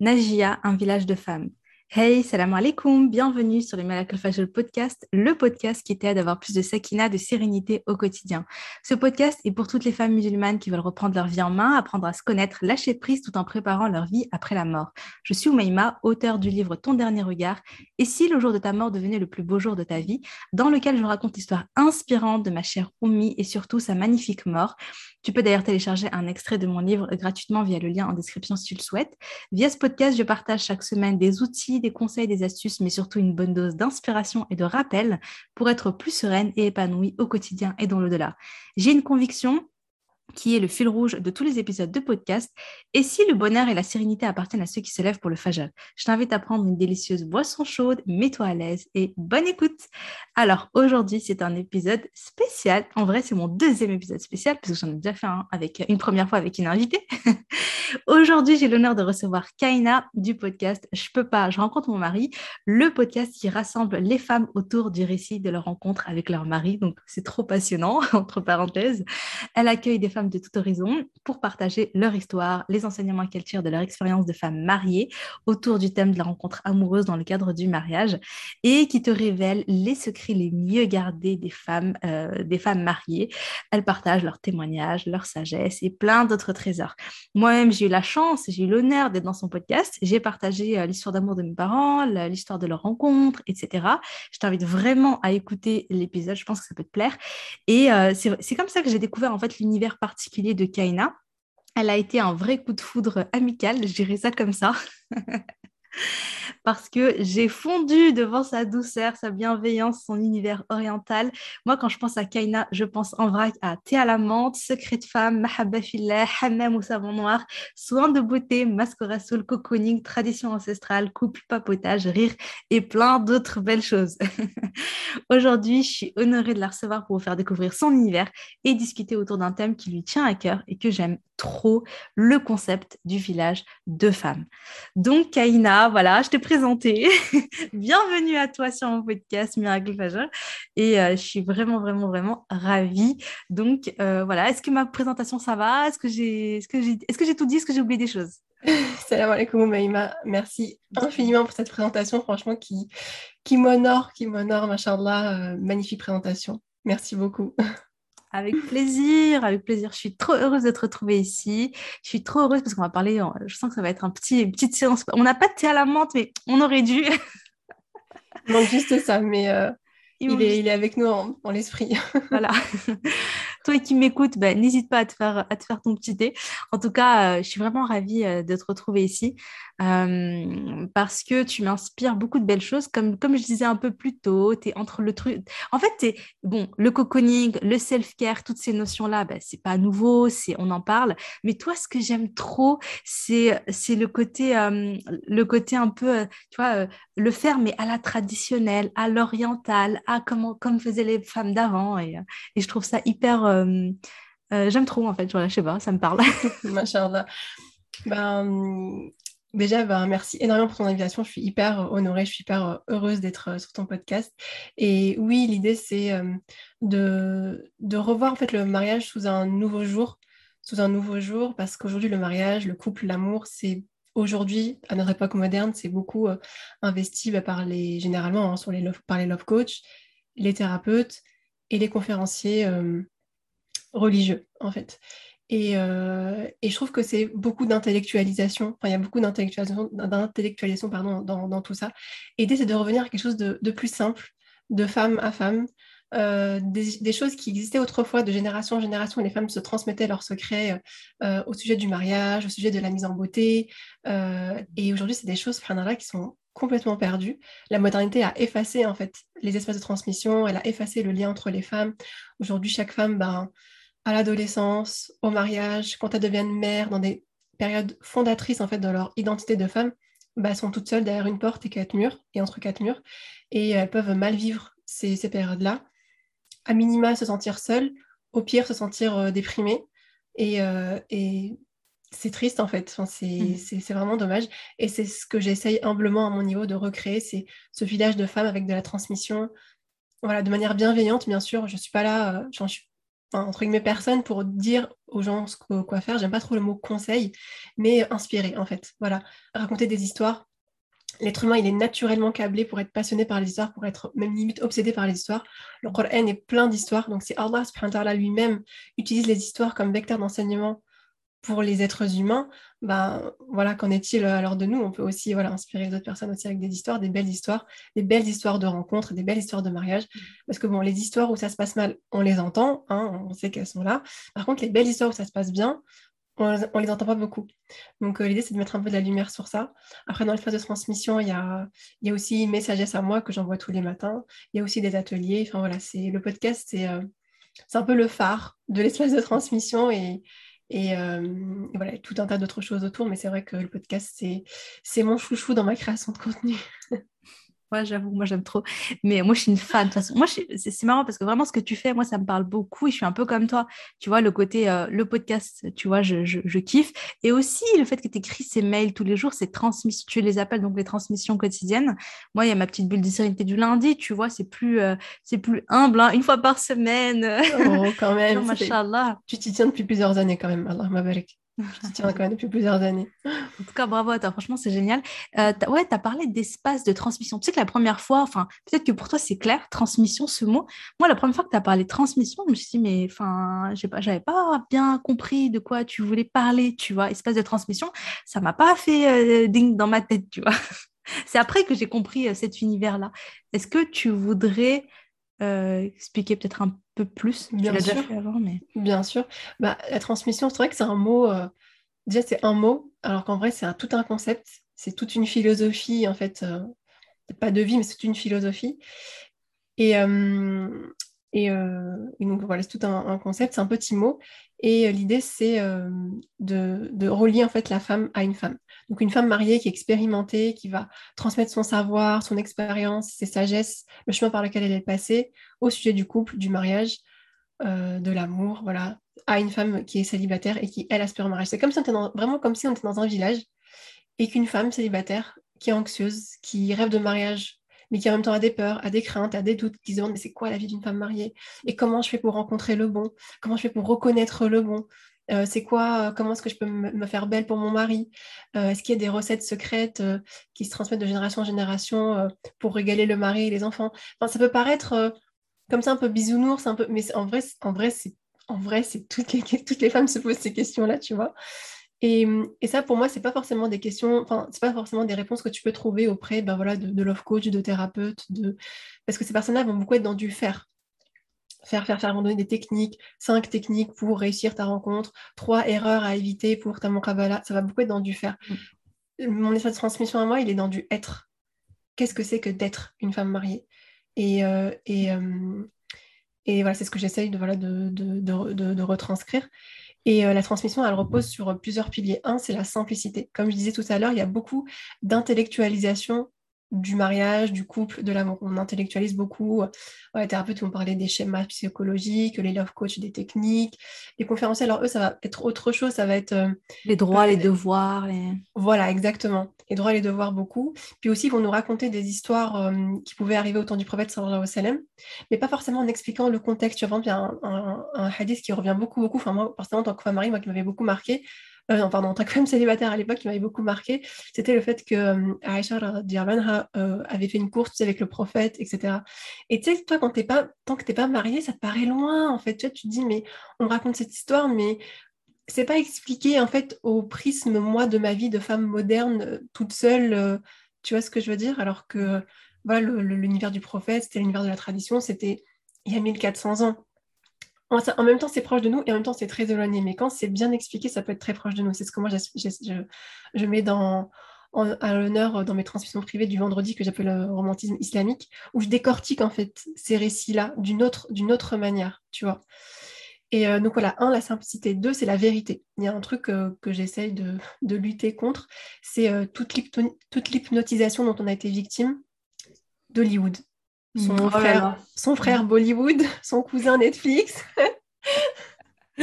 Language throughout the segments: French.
Najia, un village de femmes. Hey, salam alaikum, bienvenue sur le Miracle Fajr podcast, le podcast qui t'aide à avoir plus de sakina, de sérénité au quotidien. Ce podcast est pour toutes les femmes musulmanes qui veulent reprendre leur vie en main, apprendre à se connaître, lâcher prise tout en préparant leur vie après la mort. Je suis Oumaima, auteur du livre Ton dernier regard, et si le jour de ta mort devenait le plus beau jour de ta vie, dans lequel je raconte l'histoire inspirante de ma chère Oumi et surtout sa magnifique mort. Tu peux d'ailleurs télécharger un extrait de mon livre gratuitement via le lien en description si tu le souhaites. Via ce podcast, je partage chaque semaine des outils des conseils, des astuces, mais surtout une bonne dose d'inspiration et de rappel pour être plus sereine et épanouie au quotidien et dans l'au-delà. J'ai une conviction qui est le fil rouge de tous les épisodes de podcast. Et si le bonheur et la sérénité appartiennent à ceux qui se lèvent pour le fajr, je t'invite à prendre une délicieuse boisson chaude, mets-toi à l'aise et bonne écoute. Alors aujourd'hui, c'est un épisode spécial. En vrai, c'est mon deuxième épisode spécial parce que j'en ai déjà fait un avec une première fois avec une invitée. aujourd'hui, j'ai l'honneur de recevoir Kaina du podcast Je peux pas, je rencontre mon mari, le podcast qui rassemble les femmes autour du récit de leur rencontre avec leur mari. Donc c'est trop passionnant entre parenthèses. Elle accueille des femmes de tout horizon pour partager leur histoire, les enseignements qu'elles tirent de leur expérience de femme mariée autour du thème de la rencontre amoureuse dans le cadre du mariage et qui te révèlent les secrets les mieux gardés des femmes, euh, des femmes mariées. Elles partagent leurs témoignages, leur sagesse et plein d'autres trésors. Moi-même, j'ai eu la chance, j'ai eu l'honneur d'être dans son podcast. J'ai partagé euh, l'histoire d'amour de mes parents, l'histoire de leur rencontre, etc. Je t'invite vraiment à écouter l'épisode, je pense que ça peut te plaire. Et euh, c'est comme ça que j'ai découvert en fait l'univers particulier de Kaina. Elle a été un vrai coup de foudre amical, je dirais ça comme ça. parce que j'ai fondu devant sa douceur, sa bienveillance, son univers oriental. Moi, quand je pense à Kaina, je pense en vrac à thé à la menthe, secret de femme, mahabba fillah, hammam ou savon noir, soin de beauté, masque soul, cocooning, tradition ancestrale, couple, papotage, rire et plein d'autres belles choses. Aujourd'hui, je suis honorée de la recevoir pour vous faire découvrir son univers et discuter autour d'un thème qui lui tient à cœur et que j'aime trop, le concept du village de femmes. Donc, Kaina, voilà, je t'ai présenté. Bienvenue à toi sur mon podcast Miracle Fajr. Et euh, je suis vraiment, vraiment, vraiment ravie. Donc, euh, voilà, est-ce que ma présentation, ça va? Est-ce que j'ai est que que tout dit? Est-ce que j'ai oublié des choses? Salam alaikum Maïma, merci infiniment pour cette présentation, franchement, qui, qui m'honore, qui m'honore, machallah, euh, magnifique présentation. Merci beaucoup. Avec plaisir, avec plaisir. Je suis trop heureuse de te retrouver ici. Je suis trop heureuse parce qu'on va parler, je sens que ça va être un petit, une petite séance. On n'a pas de thé à la menthe, mais on aurait dû. Non, juste ça, mais euh, il, est, il, est, avec nous en, l'esprit. voilà. Toi qui m'écoutes, ben, n'hésite pas à te, faire, à te faire ton petit thé. En tout cas, euh, je suis vraiment ravie euh, de te retrouver ici euh, parce que tu m'inspires beaucoup de belles choses. Comme, comme je disais un peu plus tôt, tu es entre le truc. En fait, es... bon, le cocooning, le self-care, toutes ces notions-là, ben, c'est pas nouveau, on en parle. Mais toi, ce que j'aime trop, c'est le côté, le côté un peu, tu vois, le faire, mais à la traditionnelle, à l'orientale, à comment, comme faisaient les femmes d'avant. Et, et, je trouve ça hyper. Euh, euh, j'aime trop, en fait. Voilà, je sais pas, ça me parle. Ben, déjà, ben, merci énormément pour ton invitation. Je suis hyper honorée, je suis hyper heureuse d'être euh, sur ton podcast. Et oui, l'idée, c'est de, de revoir en fait le mariage sous un nouveau jour sous un nouveau jour parce qu'aujourd'hui le mariage, le couple, l'amour, c'est aujourd'hui, à notre époque moderne, c'est beaucoup euh, investi bah, par les, généralement hein, sur les par les love coachs, les thérapeutes et les conférenciers euh, religieux, en fait. Euh, et, je trouve que c'est beaucoup d'intellectualisation, enfin, il y a beaucoup d'intellectualisation, pardon, dans, tout ça. Et l'idée, c'est de revenir à quelque chose de, de, plus simple, de femme à femme, euh, des, choses qui existaient autrefois de génération en génération, les femmes se transmettaient leurs secrets euh, au sujet du mariage, au sujet de la mise en beauté. Et aujourd'hui, c'est des choses, là, qui sont complètement perdues. La modernité a effacé en fait les espaces de transmission, elle a effacé le lien entre les femmes. Aujourd'hui, chaque femme, ben, à l'adolescence, au mariage, quand elles deviennent mères, dans des périodes fondatrices en fait de leur identité de femme, ben, sont toutes seules derrière une porte et quatre murs, et entre quatre murs, et elles peuvent mal vivre ces, ces périodes-là à minima se sentir seule, au pire se sentir euh, déprimée. Euh, et, c'est triste en fait, enfin, mm. c'est vraiment dommage. Et c'est ce que j'essaye humblement à mon niveau de recréer, c'est ce village de femmes avec de la transmission, voilà, de manière bienveillante bien sûr. Je ne suis pas là, euh, je suis entre guillemets, personne pour dire aux gens ce quoi faire. J'aime pas trop le mot conseil, mais inspirer, en fait. Voilà, raconter des histoires. L'être humain, il est naturellement câblé pour être passionné par les histoires, pour être même limite obsédé par les histoires. Le Coran est plein d'histoires, donc c'est Allah lui-même utilise les histoires comme vecteur d'enseignement pour les êtres humains, ben voilà, qu'en est-il alors de nous? On peut aussi voilà, inspirer d'autres personnes aussi avec des histoires, des belles histoires, des belles histoires de rencontres, des belles histoires de mariage. Mm. Parce que bon, les histoires où ça se passe mal, on les entend, hein, on sait qu'elles sont là. Par contre, les belles histoires où ça se passe bien, on, ne les entend pas beaucoup. Donc euh, l'idée, c'est de mettre un peu de la lumière sur ça. Après, dans les phases de transmission, il y a, y a aussi Messagesse à moi que j'envoie tous les matins. Il y a aussi des ateliers. Enfin voilà, c'est le podcast, c'est euh, c'est un peu le phare de l'espace de transmission et, et, voilà, tout un tas d'autres choses autour, mais c'est vrai que le podcast, c'est mon chouchou dans ma création de contenu. Ouais, j'avoue, moi j'aime trop. Mais moi je suis une fan. De toute façon, moi c'est marrant parce que vraiment ce que tu fais, moi ça me parle beaucoup et je suis un peu comme toi. Tu vois, le côté, euh, le podcast, tu vois, je, je, kiffe. Et aussi le fait que tu écris ces mails tous les jours, ces transmissions, tu les appelles donc les transmissions quotidiennes. Moi, il y a ma petite bulle de sérénité du lundi, tu vois, c'est plus, euh, c'est plus humble, hein, une fois par semaine. Oh, quand même. Tu t'y tiens depuis plusieurs années quand même. Allah tu tiens quand même depuis plusieurs années. En tout cas, bravo à toi. Franchement, c'est génial. Euh, ouais, tu as parlé d'espace de transmission. Tu sais que la première fois, enfin, peut-être que pour toi, c'est clair, transmission, ce mot. Moi, la première fois que tu as parlé de transmission, je me suis dit, mais enfin, je pas, j'avais pas bien compris de quoi tu voulais parler, tu vois. Espace de transmission, ça m'a pas fait euh, ding dans ma tête, tu vois. c'est après que j'ai compris euh, cet univers-là. Est-ce que tu voudrais euh, expliquer peut-être un peu plus Bien sûr. Déjà fait avant, mais... Bien sûr. Bah, la transmission, c'est vrai que c'est un mot, euh, déjà c'est un mot, alors qu'en vrai c'est un, tout un concept, c'est toute une philosophie, en fait, euh, pas de vie, mais c'est une philosophie. Et, et, donc voilà, c'est tout un, concept, c'est un petit mot. Et l'idée, c'est de, de, relier en fait la femme à une femme. Donc une femme mariée qui est expérimentée, qui va transmettre son savoir, son expérience, ses sagesses, le chemin par lequel elle est passée au sujet du couple, du mariage, euh, de l'amour, voilà, à une femme qui est célibataire et qui, elle, aspire au mariage. C'est comme si on était vraiment comme si on était dans un village et qu'une femme célibataire qui est anxieuse, qui rêve de mariage, mais qui en même temps a des peurs, a des craintes, a des doutes, qui se demande mais c'est quoi la vie d'une femme mariée? Et comment je fais pour rencontrer le bon? Comment je fais pour reconnaître le bon? Euh, c'est quoi, euh, comment est-ce que je peux me faire belle pour mon mari? Euh, Est-ce qu'il y a des recettes secrètes qui se transmettent de génération en génération pour régaler le mari et les enfants? Ça peut paraître comme ça un peu bisounours, un peu, mais en vrai, en vrai, c'est en vrai, c'est toutes toutes les femmes se posent ces questions-là, tu vois? Et, et, ça, pour moi, c'est pas forcément des questions, enfin, c'est pas forcément des réponses que tu peux trouver auprès ben, voilà, de, de love coach, de thérapeute, de... parce que ces personnes-là vont beaucoup être dans du faire faire, faire, faire, donner des techniques, cinq techniques pour réussir ta rencontre, trois erreurs à éviter pour ta kabbalah, ça va beaucoup être dans du faire. Mm. Mon espace de transmission à moi, il est dans du être. Qu'est-ce que c'est que d'être une femme mariée? Et, euh, et, euh, et voilà, c'est ce que j'essaye de, voilà, de, de, de, retranscrire. Et euh, la transmission, elle repose sur plusieurs piliers. Un, c'est la simplicité. Comme je disais tout à l'heure, il y a beaucoup d'intellectualisation du mariage, du couple, de l'amour. On intellectualise beaucoup. les thérapeutes vont parler des schémas psychologiques, les love coach des techniques. Les conférenciers, alors eux, ça va être autre chose. Ça va être... Euh, les droits, les devoirs. Voilà, exactement. Les droits, les devoirs, beaucoup. Puis aussi, ils vont nous raconter des histoires euh, qui pouvaient arriver au temps du prophète, sallallahu alayhi mais pas forcément en expliquant le contexte. Tu vois, il y a un, un, hadith qui revient beaucoup, beaucoup. Enfin, moi, personnellement, en tant que femme mariée, moi, qui m'avait beaucoup marqué, euh, non, pardon, en tant que femme célibataire à l'époque, qui m'avait beaucoup marqué, c'était le fait que euh, Aïcha euh, avait fait une course avec le prophète, etc. Et tu sais, toi, quand t'es pas, tant que tu n'es pas mariée, ça te paraît loin, en fait. Tu, vois, tu te dis, mais on me raconte cette histoire, mais c'est pas expliqué, en fait, au prisme, moi, de ma vie de femme moderne, toute seule. tu vois ce que je veux dire? Alors que, voilà, l'univers du prophète, c'était l'univers de la tradition, c'était il y a 1400 ans en, même temps, c'est proche de nous et en même temps, c'est très éloigné. Mais quand c'est bien expliqué, ça peut être très proche de nous. C'est ce que moi, je, mets dans, à l'honneur dans mes transmissions privées du vendredi que j'appelle le romantisme islamique, où je décortique en fait ces récits-là d'une autre, manière, tu vois. Et euh, donc voilà, un, la simplicité. Deux, c'est la vérité. Il y a un truc euh, que j'essaye de, lutter contre, c'est euh, toute l'hypnotisation dont on a été victime d'Hollywood. Son, mmh. oh frère, son frère Bollywood, son cousin Netflix.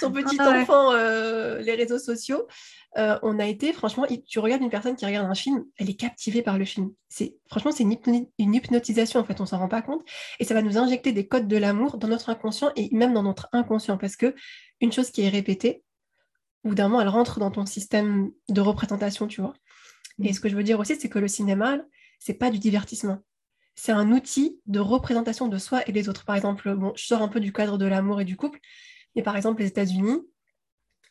son petit ah enfant, euh, les réseaux sociaux. Euh, on a été, franchement, tu regardes une personne qui regarde un film, elle est captivée par le film. C'est Franchement, c'est une, hypnotisation, en fait, on s'en rend pas compte. Et ça va nous injecter des codes de l'amour dans notre inconscient et même dans notre inconscient. Parce que une chose qui est répétée, ou d'un moment, elle rentre dans ton système de représentation, tu vois. Et mm. ce que je veux dire aussi, c'est que le cinéma, c'est pas du divertissement. C'est un outil de représentation de soi et des autres. Par exemple, bon, je sors un peu du cadre de l'amour et du couple, mais par exemple, les États-Unis,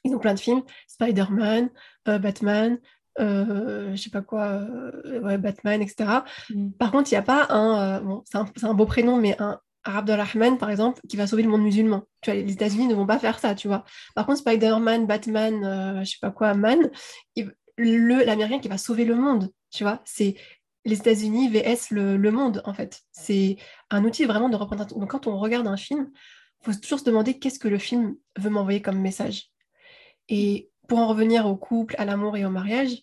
ils ont plein de films, Spider-Man, euh, Batman, euh, je sais pas quoi, euh, Batman, etc. Mm. Par contre, il n'y a pas un, bon, c'est un, beau prénom, mais un Abdelrahman, par exemple, qui va sauver le monde musulman. Tu vois, les États-Unis ne vont pas faire ça, tu vois. Par contre, Spider-Man, Batman, je sais pas quoi, Man, l'Américain qui va sauver le monde, tu vois. C'est les États-Unis vs le, le, monde, en fait. C'est un outil vraiment de représentation. Donc, quand on regarde un film, il faut toujours se demander qu'est-ce que le film veut m'envoyer comme message. Et pour en revenir au couple, à l'amour et au mariage,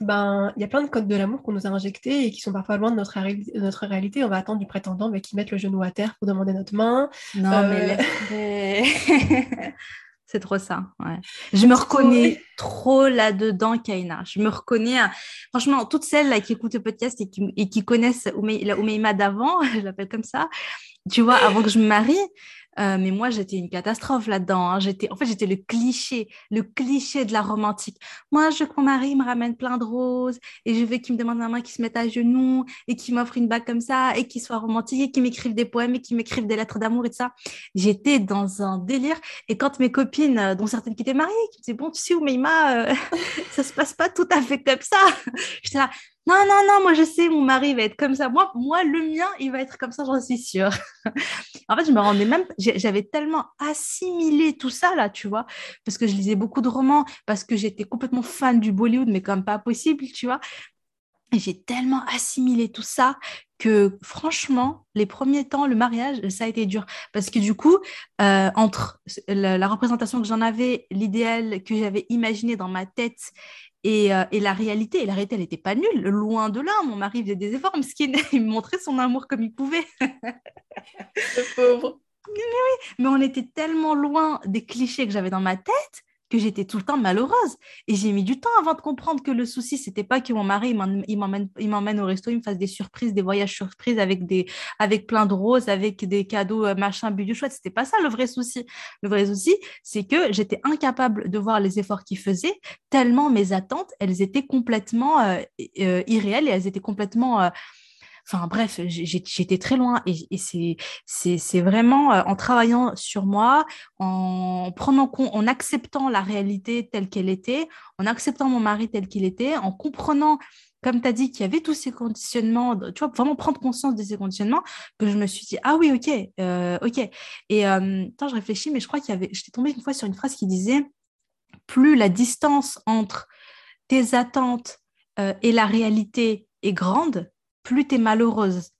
ben, il y a plein de codes de l'amour qu'on nous a injectés et qui sont parfois loin de notre, notre réalité. On va attendre du prétendant mais qui mette le genou à terre pour demander notre main. Non, mais euh, C'est trop ça. Je me reconnais trop là-dedans, Kaina. Je me reconnais. Franchement, toutes celles là, qui écoutent le podcast et qui, et qui connaissent la Oumeima d'avant, je l'appelle comme ça, tu vois, avant que je me marie, euh, mais moi, j'étais une catastrophe là-dedans. Hein. J'étais, en fait, j'étais le cliché, le cliché de la romantique. Moi, je veux que mon mari me ramène plein de roses et je veux qu'il me demande la main, qu'il se mette à genoux et qu'il m'offre une bague comme ça et qu'il soit romantique et qu'il m'écrive des poèmes et qu'il m'écrive des lettres d'amour et tout ça. J'étais dans un délire. Et quand mes copines, euh, dont certaines qui étaient mariées, qui me disaient, bon, tu sais, Oumeima, euh, ça se passe pas tout à fait comme ça? J'étais là, non, non, non, moi je sais, mon mari va être comme ça. Moi, moi le mien, il va être comme ça, j'en suis sûre. en fait, je me rendais même, j'avais tellement assimilé tout ça là, tu vois, parce que je lisais beaucoup de romans, parce que j'étais complètement fan du Bollywood, mais comme pas possible, tu vois. J'ai tellement assimilé tout ça que franchement, les premiers temps, le mariage, ça a été dur. Parce que du coup, euh, entre la représentation que j'en avais, l'idéal que j'avais imaginé dans ma tête euh, et, la réalité, et la réalité, elle n'était pas nulle, loin de là. Mon mari faisait des efforts, qu'il il me montrait son amour comme il pouvait. Le pauvre. Mais oui, mais on était tellement loin des clichés que j'avais dans ma tête que j'étais tout le temps malheureuse. Et j'ai mis du temps avant de comprendre que le souci, c'était pas que mon mari, il m'emmène au resto, il me fasse des surprises, des voyages surprises avec, des, avec plein de roses, avec des cadeaux, euh, machin, bidou chouette. C'était pas ça le vrai souci. Le vrai souci, c'est que j'étais incapable de voir les efforts qu'il faisait, tellement mes attentes, elles étaient complètement euh, euh, irréelles et elles étaient complètement Enfin bref, j'étais très loin et, c'est vraiment euh, en travaillant sur moi, en acceptant la réalité telle qu'elle était, en acceptant mon mari tel qu'il était, en comprenant comme tu as dit, qu'il y avait tous ces conditionnements, tu vois, vraiment prendre conscience de ces conditionnements, que je me suis dit, ah oui, ok, euh, ok. Et euh, je réfléchis, mais je crois qu'il y avait, j'étais tombée une fois sur une phrase qui disait, plus la distance entre tes attentes et la réalité est grande, plus tu es malheureuse.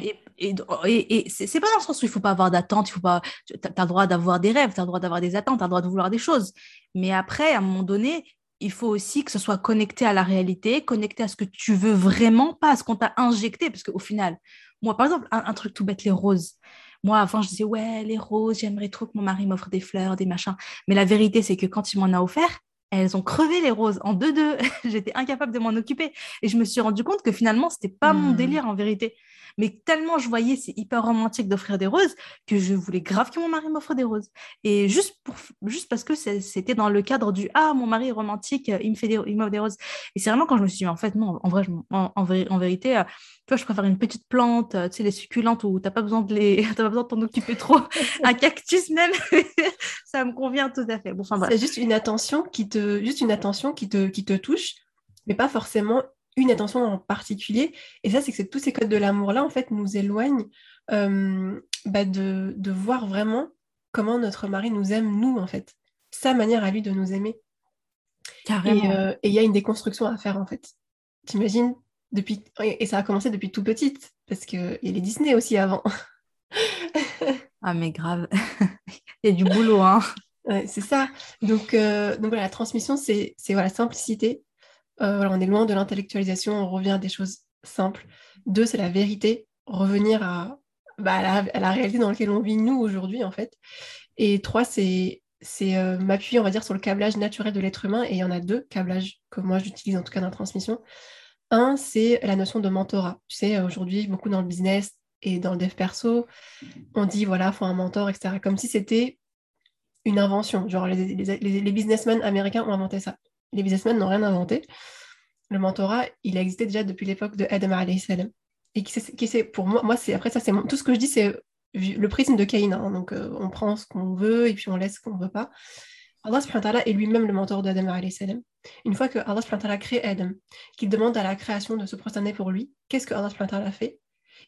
Et, et, c'est pas dans le sens où il faut pas avoir d'attente, il faut pas. Tu as, le droit d'avoir des rêves, tu as le droit d'avoir des attentes, tu as le droit de vouloir des choses. Mais après, à un moment donné, il faut aussi que ce soit connecté à la réalité, connecté à ce que tu veux vraiment, pas à ce qu'on t'a injecté. Parce qu'au final, moi, par exemple, un, truc tout bête, les roses. Moi, avant, je disais, ouais, les roses, j'aimerais trop que mon mari m'offre des fleurs, des machins. Mais la vérité, c'est que quand il m'en a offert, elles ont crevé les roses en deux-deux. J'étais incapable de m'en occuper. Et je me suis rendu compte que finalement, c'était pas mon hmm. délire en vérité. Mais tellement je voyais, c'est hyper romantique d'offrir des roses, que je voulais grave que mon mari m'offre des roses. Et juste, pour, juste parce que c'était dans le cadre du Ah, mon mari est romantique, il me fait des, il m'offre des roses. Et c'est vraiment quand je me suis dit, en fait, non, en vrai, en, en, vérité, euh, tu vois, je préfère une petite plante, euh, tu sais, les succulentes où tu n'as pas besoin de les, pas besoin de t'en occuper trop. Un cactus même, ça me convient tout à fait. Bon, enfin, C'est juste une attention qui te, juste une attention qui te, qui te touche, mais pas forcément une attention en particulier. Et ça, c'est que tous ces codes de l'amour-là, en fait, nous éloignent euh, bah, de, de, voir vraiment comment notre mari nous aime, nous, en fait. Sa manière à lui de nous aimer. Carrément. Euh, et il y a une déconstruction à faire, en fait. T'imagines depuis... Et ça a commencé depuis tout petite, parce qu'il y a les Disney aussi avant. ah, mais grave. Il y a du boulot, hein. Ouais, c'est ça. Donc, euh, donc voilà, la transmission, c'est voilà, simplicité, euh, on est loin de l'intellectualisation, on revient à des choses simples. Deux, c'est la vérité, revenir à, bah, la, réalité dans laquelle on vit nous aujourd'hui, en fait. Et trois, c'est euh, m'appuyer, on va dire, sur le câblage naturel de l'être humain. Et il y en a deux câblages que moi j'utilise en tout cas dans la transmission. Un, c'est la notion de mentorat. Tu sais, aujourd'hui, beaucoup dans le business et dans le dev perso, on dit, voilà, faut un mentor, etc. Comme si c'était une invention. Genre, les, les, businessmen américains ont inventé ça. Les businessmen n'ont rien inventé. Le mentorat, il a existé déjà depuis l'époque de Adam salam. Et qui c'est, pour moi, moi c'est après ça, c'est tout ce que je dis, c'est le prisme de Caïn. Hein. donc, euh, on prend ce qu'on veut et puis on laisse ce qu'on ne veut pas. Allah est lui-même le mentor d'Adam salam. Une fois que Allah crée Adam, qu'il demande à la création de se prosterner pour lui, qu'est-ce que Allah a fait?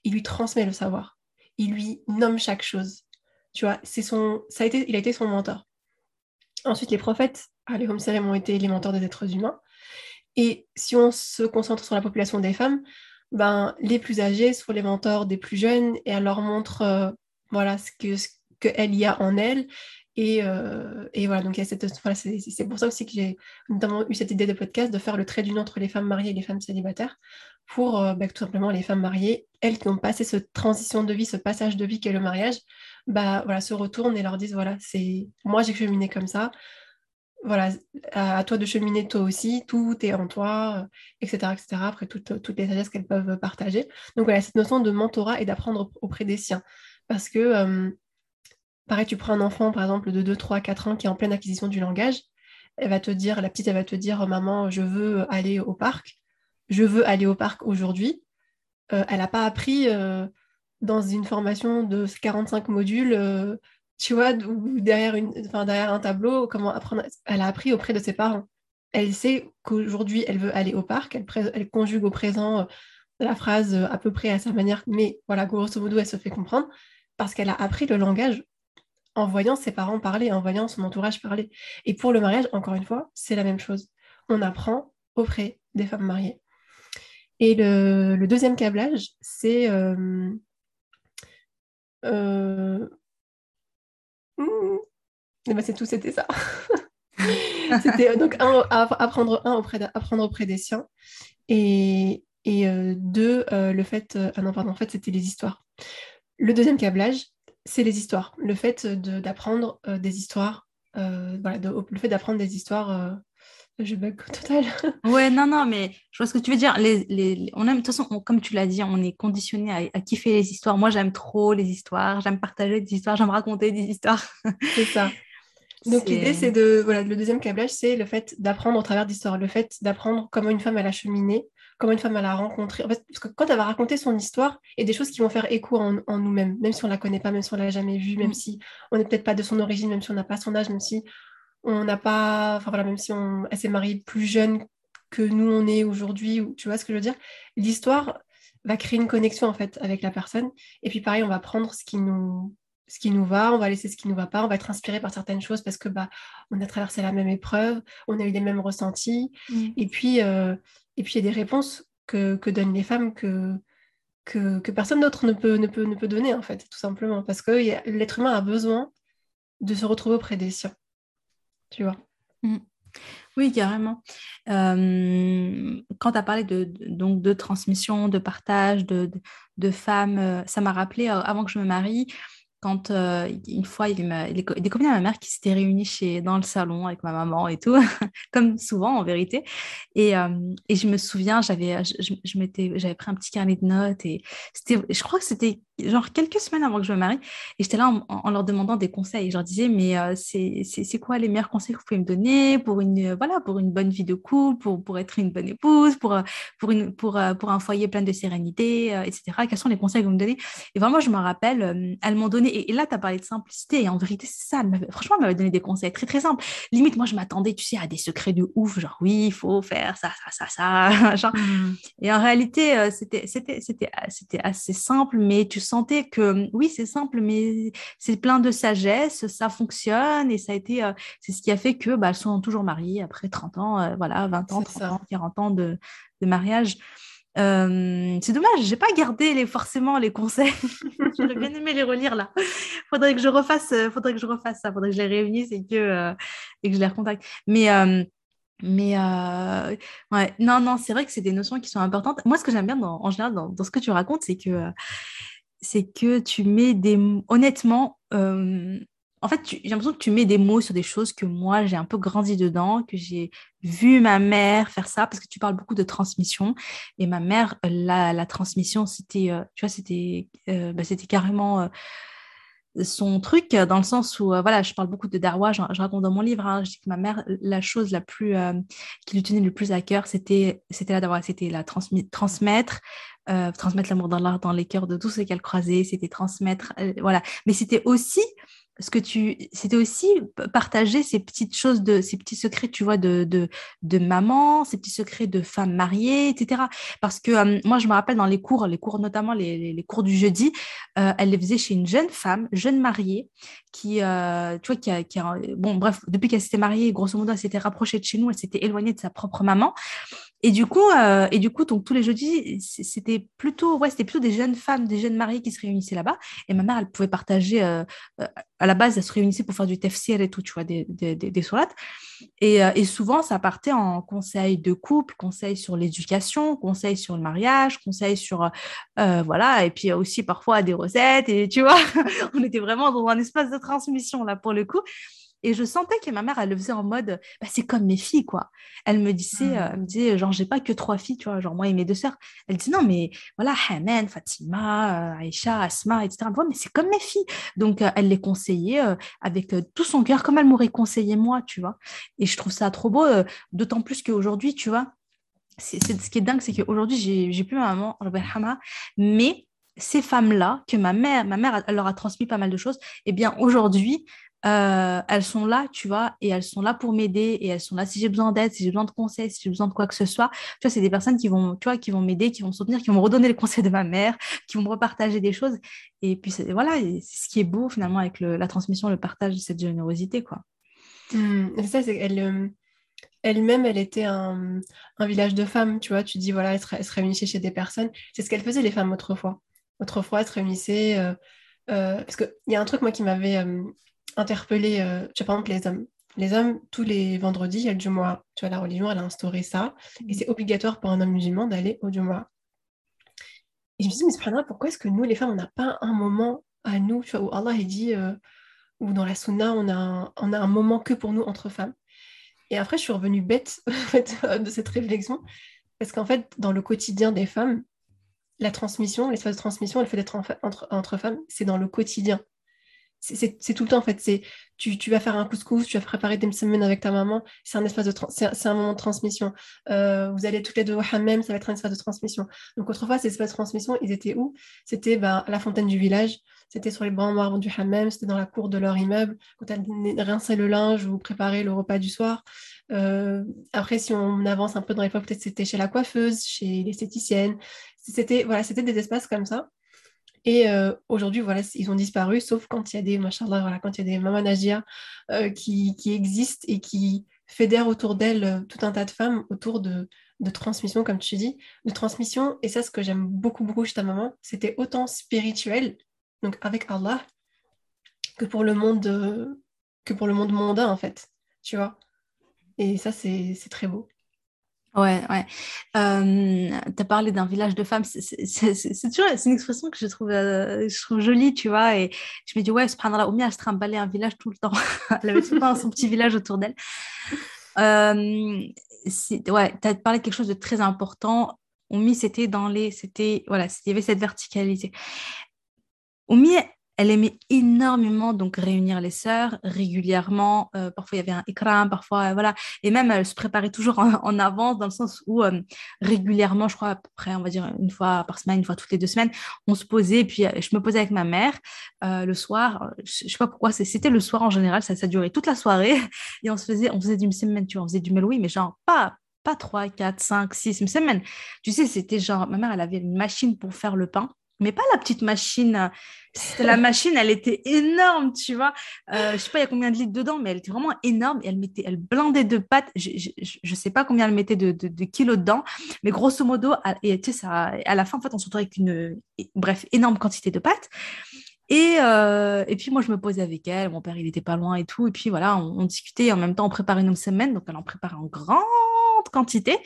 Il lui transmet le savoir. Il lui nomme chaque chose. Tu vois, c'est son, ça a été, il a été son mentor. Ensuite, les prophètes, les salam, ont été les mentors des êtres humains. Et si on se concentre sur la population des femmes, ben, les plus âgés sont les mentors des plus jeunes et elle leur montre euh, voilà, ce que ce qu'elle y a en elle. Et, euh, et voilà, donc c'est pour ça aussi que j'ai notamment eu cette idée de podcast de faire le trait d'union entre les femmes mariées et les femmes célibataires pour euh, ben, tout simplement les femmes mariées, elles qui ont passé cette transition de vie, ce passage de vie qu'est le mariage, bah, voilà, se retournent et leur disent voilà, c'est moi j'ai cheminé comme ça, voilà, à, toi de cheminer toi aussi, tout est en toi, etc. Euh, etc. après toutes, toutes les sagesses qu'elles peuvent partager. Donc voilà, cette notion de mentorat et d'apprendre auprès des siens. Parce que, euh, pareil, tu prends un enfant, par exemple, de 2, 3, 4 ans qui est en pleine acquisition du langage, elle va te dire, la petite, elle va te dire, maman, je veux aller au parc, je veux aller au parc aujourd'hui. Euh, elle n'a pas appris dans une formation de 45 modules tu vois, derrière, un tableau, comment apprendre. Elle a appris auprès de ses parents. Elle sait qu'aujourd'hui, elle veut aller au parc, elle, elle conjugue au présent euh, la phrase euh, à peu près à sa manière, mais voilà, grosso modo, elle se fait comprendre parce qu'elle a appris le langage en voyant ses parents parler, en voyant son entourage parler. Et pour le mariage, encore une fois, c'est la même chose. On apprend auprès des femmes mariées. Et le, deuxième câblage, c'est euh, Mmh. Ben, c'est tout, c'était ça. c'était euh, donc un, apprendre un auprès, des siens et, et euh, deux, euh, le fait, ah non pardon, en fait c'était les histoires. Le deuxième câblage, c'est les histoires. Le fait d'apprendre des histoires, voilà, le fait d'apprendre des histoires je bug total. ouais, non, non, mais je vois ce que tu veux dire. Les, les, on aime, de toute façon, comme tu l'as dit, on est conditionné à, à, kiffer les histoires. Moi, j'aime trop les histoires. J'aime partager des histoires. J'aime raconter des histoires. C'est ça. Donc l'idée, c'est de... Voilà, le deuxième câblage, c'est le fait d'apprendre au travers d'histoires. Le fait d'apprendre comment une femme, elle a cheminé, comment une femme, elle a rencontré. En fait, parce que quand elle va raconter son histoire, il y a des choses qui vont faire écho en, en nous-mêmes, même si on ne la connaît pas, même si on ne l'a jamais vue, même mm. si on n'est peut-être pas de son origine, même si on n'a pas son âge, même si on n'a pas, enfin voilà, même si on, elle s'est mariée plus jeune que nous on est aujourd'hui, tu vois ce que je veux dire, l'histoire va créer une connexion en fait avec la personne. Et puis pareil, on va prendre ce qui nous, ce qui nous va, on va laisser ce qui nous va pas, on va être inspiré par certaines choses parce que bah on a traversé la même épreuve, on a eu les mêmes ressentis. Mm. Et puis euh, et puis il y a des réponses que, que donnent les femmes que que, que personne d'autre ne peut, ne, peut, ne peut donner en fait, tout simplement, parce que l'être humain a besoin de se retrouver auprès des siens vois. Mm. Oui, carrément. Euh, quand tu as parlé de, donc, de transmission, de partage, de, de, femmes, euh, ça m'a rappelé, euh, avant que je me marie, quand une fois, il y des copines à ma mère qui s'étaient réunies chez, dans le salon avec ma maman et tout, comme souvent en vérité. Et, je me souviens, j'avais, je, j'avais pris un petit carnet de notes et c'était, je crois que c'était genre quelques semaines avant que je me marie. Et j'étais là en, leur demandant des conseils. Je leur disais, mais euh, c'est, quoi les meilleurs conseils que vous pouvez me donner pour une, voilà, pour une bonne vie de couple, pour, pour être une bonne épouse, pour, pour, une, pour, pour un foyer plein de sérénité, etc. Quels sont les conseils que vous me donnez? Et vraiment, je me rappelle, elles m'ont donné et, là, tu as parlé de simplicité, et en vérité, c'est ça. franchement, elle m'avait donné des conseils très, très simples. Limite, moi, je m'attendais, tu sais, à des secrets de ouf, genre, oui, il faut faire ça, ça, ça, ça. genre. Mmh. Et en réalité, euh, c'était, c'était assez simple, mais tu sentais que, oui, c'est simple, mais c'est plein de sagesse, ça fonctionne, et ça a été, euh, c'est ce qui a fait que, bah, elles sont toujours mariées après 30 ans, euh, voilà, 20 ans, 30 ans, 40 ans de, de mariage. Euh, c'est dommage, j'ai pas gardé les, forcément les conseils. J'aurais bien aimé les relire là. Faudrait que je refasse, euh, faudrait que je refasse ça. Faudrait que je les réunisse et que, euh, et que je les recontacte. Mais, mais ouais, non, non, c'est vrai que c'est des notions qui sont importantes. Moi, ce que j'aime bien en général dans, dans, ce que tu racontes, c'est que, c'est que tu mets des. Honnêtement, en fait, j'ai l'impression que tu mets des mots sur des choses que moi, j'ai un peu grandi dedans, que j'ai vu ma mère faire ça, parce que tu parles beaucoup de transmission. Et ma mère, la, transmission, c'était, euh, tu vois, c'était, euh, bah, c'était carrément euh, son truc, dans le sens où, voilà, je parle beaucoup de Darwa, je, raconte dans mon livre, hein, je dis que ma mère, la chose la plus, qui lui tenait le plus à cœur, c'était, c'était la Darwa, c'était la transmettre, transmettre l'amour dans dans les cœurs de tous ceux qu'elle croisait, c'était transmettre, voilà. Mais c'était aussi ce que tu c'était aussi partager ces petites choses de ces petits secrets tu vois de de, de maman ces petits secrets de femme mariée etc parce que moi je me rappelle dans les cours les cours notamment les, les, cours du jeudi euh, elle les faisait chez une jeune femme jeune mariée qui euh, tu vois qui a, qui a, bon bref depuis qu'elle s'était mariée grosso modo elle s'était rapprochée de chez nous elle s'était éloignée de sa propre maman et du coup, euh, et du coup donc, tous les jeudis, c'était plutôt, ouais, plutôt des jeunes femmes, des jeunes mariés qui se réunissaient là-bas. Et ma mère, elle pouvait partager, euh, euh, à la base, elle se réunissait pour faire du tafsir et tout, tu vois, des, des, Et, et, souvent, ça partait en conseil de couple, conseil sur l'éducation, conseil sur le mariage, conseil sur, voilà, et puis aussi parfois des recettes. Et tu vois, on était vraiment dans un espace de transmission, là, pour le coup. Et je sentais que ma mère, elle le faisait en mode, bah, c'est comme mes filles, quoi. Elle me disait, mmh. euh, elle me disait, genre, j'ai pas que trois filles, tu vois, genre moi et mes deux sœurs. Elle dit, non, mais voilà, Hamen, Fatima, euh, Aïcha, Asma, etc. mais c'est comme mes filles. Donc, euh, elle les conseillait avec tout son cœur, comme elle m'aurait conseillé moi, tu vois. Et je trouve ça trop beau, d'autant plus qu'aujourd'hui, tu vois, c'est, ce qui est dingue, c'est qu'aujourd'hui, j'ai, j'ai plus ma maman, mais ces femmes-là, que ma mère, ma mère, elle leur a transmis pas mal de choses, eh bien aujourd'hui, euh, elles sont là, tu vois, et elles sont là pour m'aider, et elles sont là si j'ai besoin d'aide, si j'ai besoin de conseils, si j'ai besoin de quoi que ce soit. Tu vois, c'est des personnes qui vont, tu vois, qui vont m'aider, qui vont me soutenir, qui vont me redonner les conseils de ma mère, qui vont me repartager des choses. Et puis, voilà, c'est ce qui est beau finalement avec la transmission, le partage de cette générosité, quoi. Mmh, ça, c'est elle, euh, elle-même, elle était un, village de femmes, tu vois. Tu dis, voilà, elle se, réunissait chez des personnes. C'est ce qu'elles faisaient, les femmes, autrefois. Autrefois, elles se réunissaient. Euh, parce qu'il y a un truc, moi, qui m'avait interpeller, euh, tu vois, par exemple, les hommes. Les hommes, tous les vendredis, il y a le Jumu'ah. Tu vois, la religion, elle a instauré ça. Et c'est obligatoire pour un homme musulman d'aller au Jumu'ah. Et je me suis dit, mais subhanallah, pourquoi est-ce que nous, les femmes, on n'a pas un moment à nous, tu vois, où Allah a dit, euh, ou dans la sunna, on a, un, on a un moment que pour nous entre femmes. Et après, je suis revenue bête de cette réflexion, parce qu'en fait, dans le quotidien des femmes, la transmission, l'espace de transmission, le fait d'être entre, entre femmes, c'est dans le quotidien c'est tout le temps en fait. Tu, vas faire un couscous, tu vas préparer des semaines avec ta maman. C'est un espace de c'est un moment de transmission. Euh, vous allez toutes les deux au hammam, ça va être un espace de transmission. Donc autrefois, ces espaces de transmission, ils étaient où? C'était bah, à la fontaine du village. C'était sur les bancs marbre du hammam. C'était dans la cour de leur immeuble. Quand elle rinçait le linge ou préparait le repas du soir. Euh, après, si on avance un peu dans l'époque, peut-être c'était chez la coiffeuse, chez l'esthéticienne. C'était voilà, c'était des espaces comme ça. Et euh, aujourd'hui, voilà, ils ont disparu, sauf quand il y a des, voilà, quand il y a des mamanagia euh, qui, qui, existent et qui fédèrent autour d'elles euh, tout un tas de femmes autour de, de transmission, comme tu dis, de transmission. Et ça, ce que j'aime beaucoup, beaucoup chez ta maman, c'était autant spirituel, donc avec Allah, que pour le monde, que pour le monde mondain, en fait, tu vois. Et ça, c'est très beau. Ouais, ouais. tu as parlé d'un village de femmes. C'est toujours une expression que je trouve, euh, je trouve jolie, tu vois. Et je me dis, ouais, subhanallah, Oumi, elle se trimballait un village tout le temps. elle avait tout le temps son petit village autour d'elle. ouais, tu as parlé de quelque chose de très important. Oumi, c'était dans les. C'était, voilà, il y avait cette verticalité. Oumi, elle aimait énormément donc réunir les sœurs régulièrement. Euh, parfois il y avait un écran, parfois euh, voilà, et même elle se préparait toujours en, avance dans le sens où euh, régulièrement, je crois à peu près, on va dire une fois par semaine, une fois toutes les deux semaines, on se posait. Et puis je me posais avec ma mère le soir. Je, sais pas pourquoi, c'était le soir en général, ça, ça durait toute la soirée et on se faisait, on faisait du tu on faisait du meloui, mais genre pas pas 3, 4, 5, 6 semaines. Tu sais, c'était genre, ma mère, elle avait une machine pour faire le pain mais pas la petite machine. La machine, elle était énorme, tu vois. Euh, je sais pas il y a combien de litres dedans, mais elle était vraiment énorme. Et elle mettait, elle blindait de pâtes. Je, je, sais pas combien elle mettait de, kilos dedans, mais grosso modo, à, et, tu sais, à la fin, en fait, on se retrouve avec une, bref, énorme quantité de pâtes. Et, euh, et puis moi, je me posais avec elle. Mon père, il était pas loin et tout. Et puis voilà, on, discutait. en même temps, on préparait une semaine. Donc, elle en préparait en grande quantité.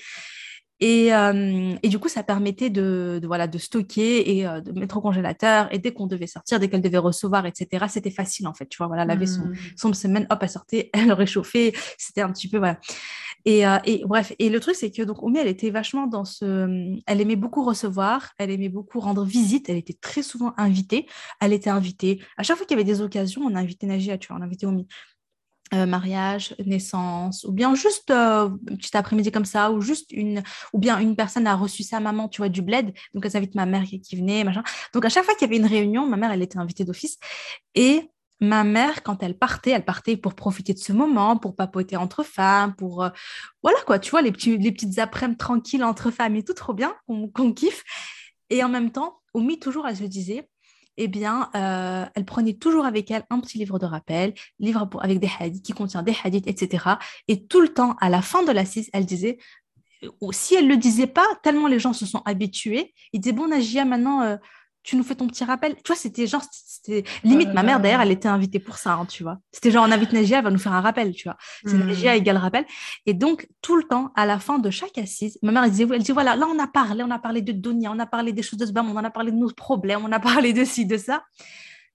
Et, euh, et, du coup, ça permettait de, voilà, de stocker et euh, de mettre au congélateur. Et dès qu'on devait sortir, dès qu'elle devait recevoir, etc., c'était facile en fait. Tu vois, voilà, laver son, mmh. son semaine, hop, elle sortait, elle réchauffait. C'était un petit peu, voilà. Et, euh, et, bref, et le truc, c'est que donc Oumi, elle était vachement dans ce. Elle aimait beaucoup recevoir, elle aimait beaucoup rendre visite, elle était très souvent invitée. Elle était invitée. À chaque fois qu'il y avait des occasions, on a invité Nagia, tu vois, on a invité Oumi. Euh, mariage, naissance, ou bien juste euh, un petit après-midi comme ça, ou juste une, ou bien une personne a reçu sa maman, tu vois, du bled, donc elle invite ma mère qui, venait, machin. Donc à chaque fois qu'il y avait une réunion, ma mère, elle était invitée d'office, et ma mère, quand elle partait, elle partait pour profiter de ce moment, pour papoter entre femmes, pour, euh, voilà quoi, tu vois, les petites après-midi tranquilles entre femmes et tout, trop bien, qu'on kiffe. Et en même temps, Oumi, toujours, elle se disait, eh bien, euh, elle prenait toujours avec elle un petit livre de rappel, livre avec des hadiths, qui contient des hadiths, etc. Et tout le temps, à la fin de l'assise, elle disait, si elle ne le disait pas, tellement les gens se sont habitués, il disait, bon, Nagia, maintenant, euh, tu nous fais ton petit rappel. Tu vois, c'était genre, c'était limite, ma mère d'ailleurs, elle était invitée pour ça, hein, tu vois. C'était genre, on invite Nagia, elle va nous faire un rappel, tu vois. C'est mmh. Nagia égale rappel. Et donc, tout le temps, à la fin de chaque assise, ma mère, elle disait, elle dit, voilà, là, on a parlé, on a parlé de Donia, on a parlé des choses de ce on en a parlé de nos problèmes, on a parlé de ci, de ça.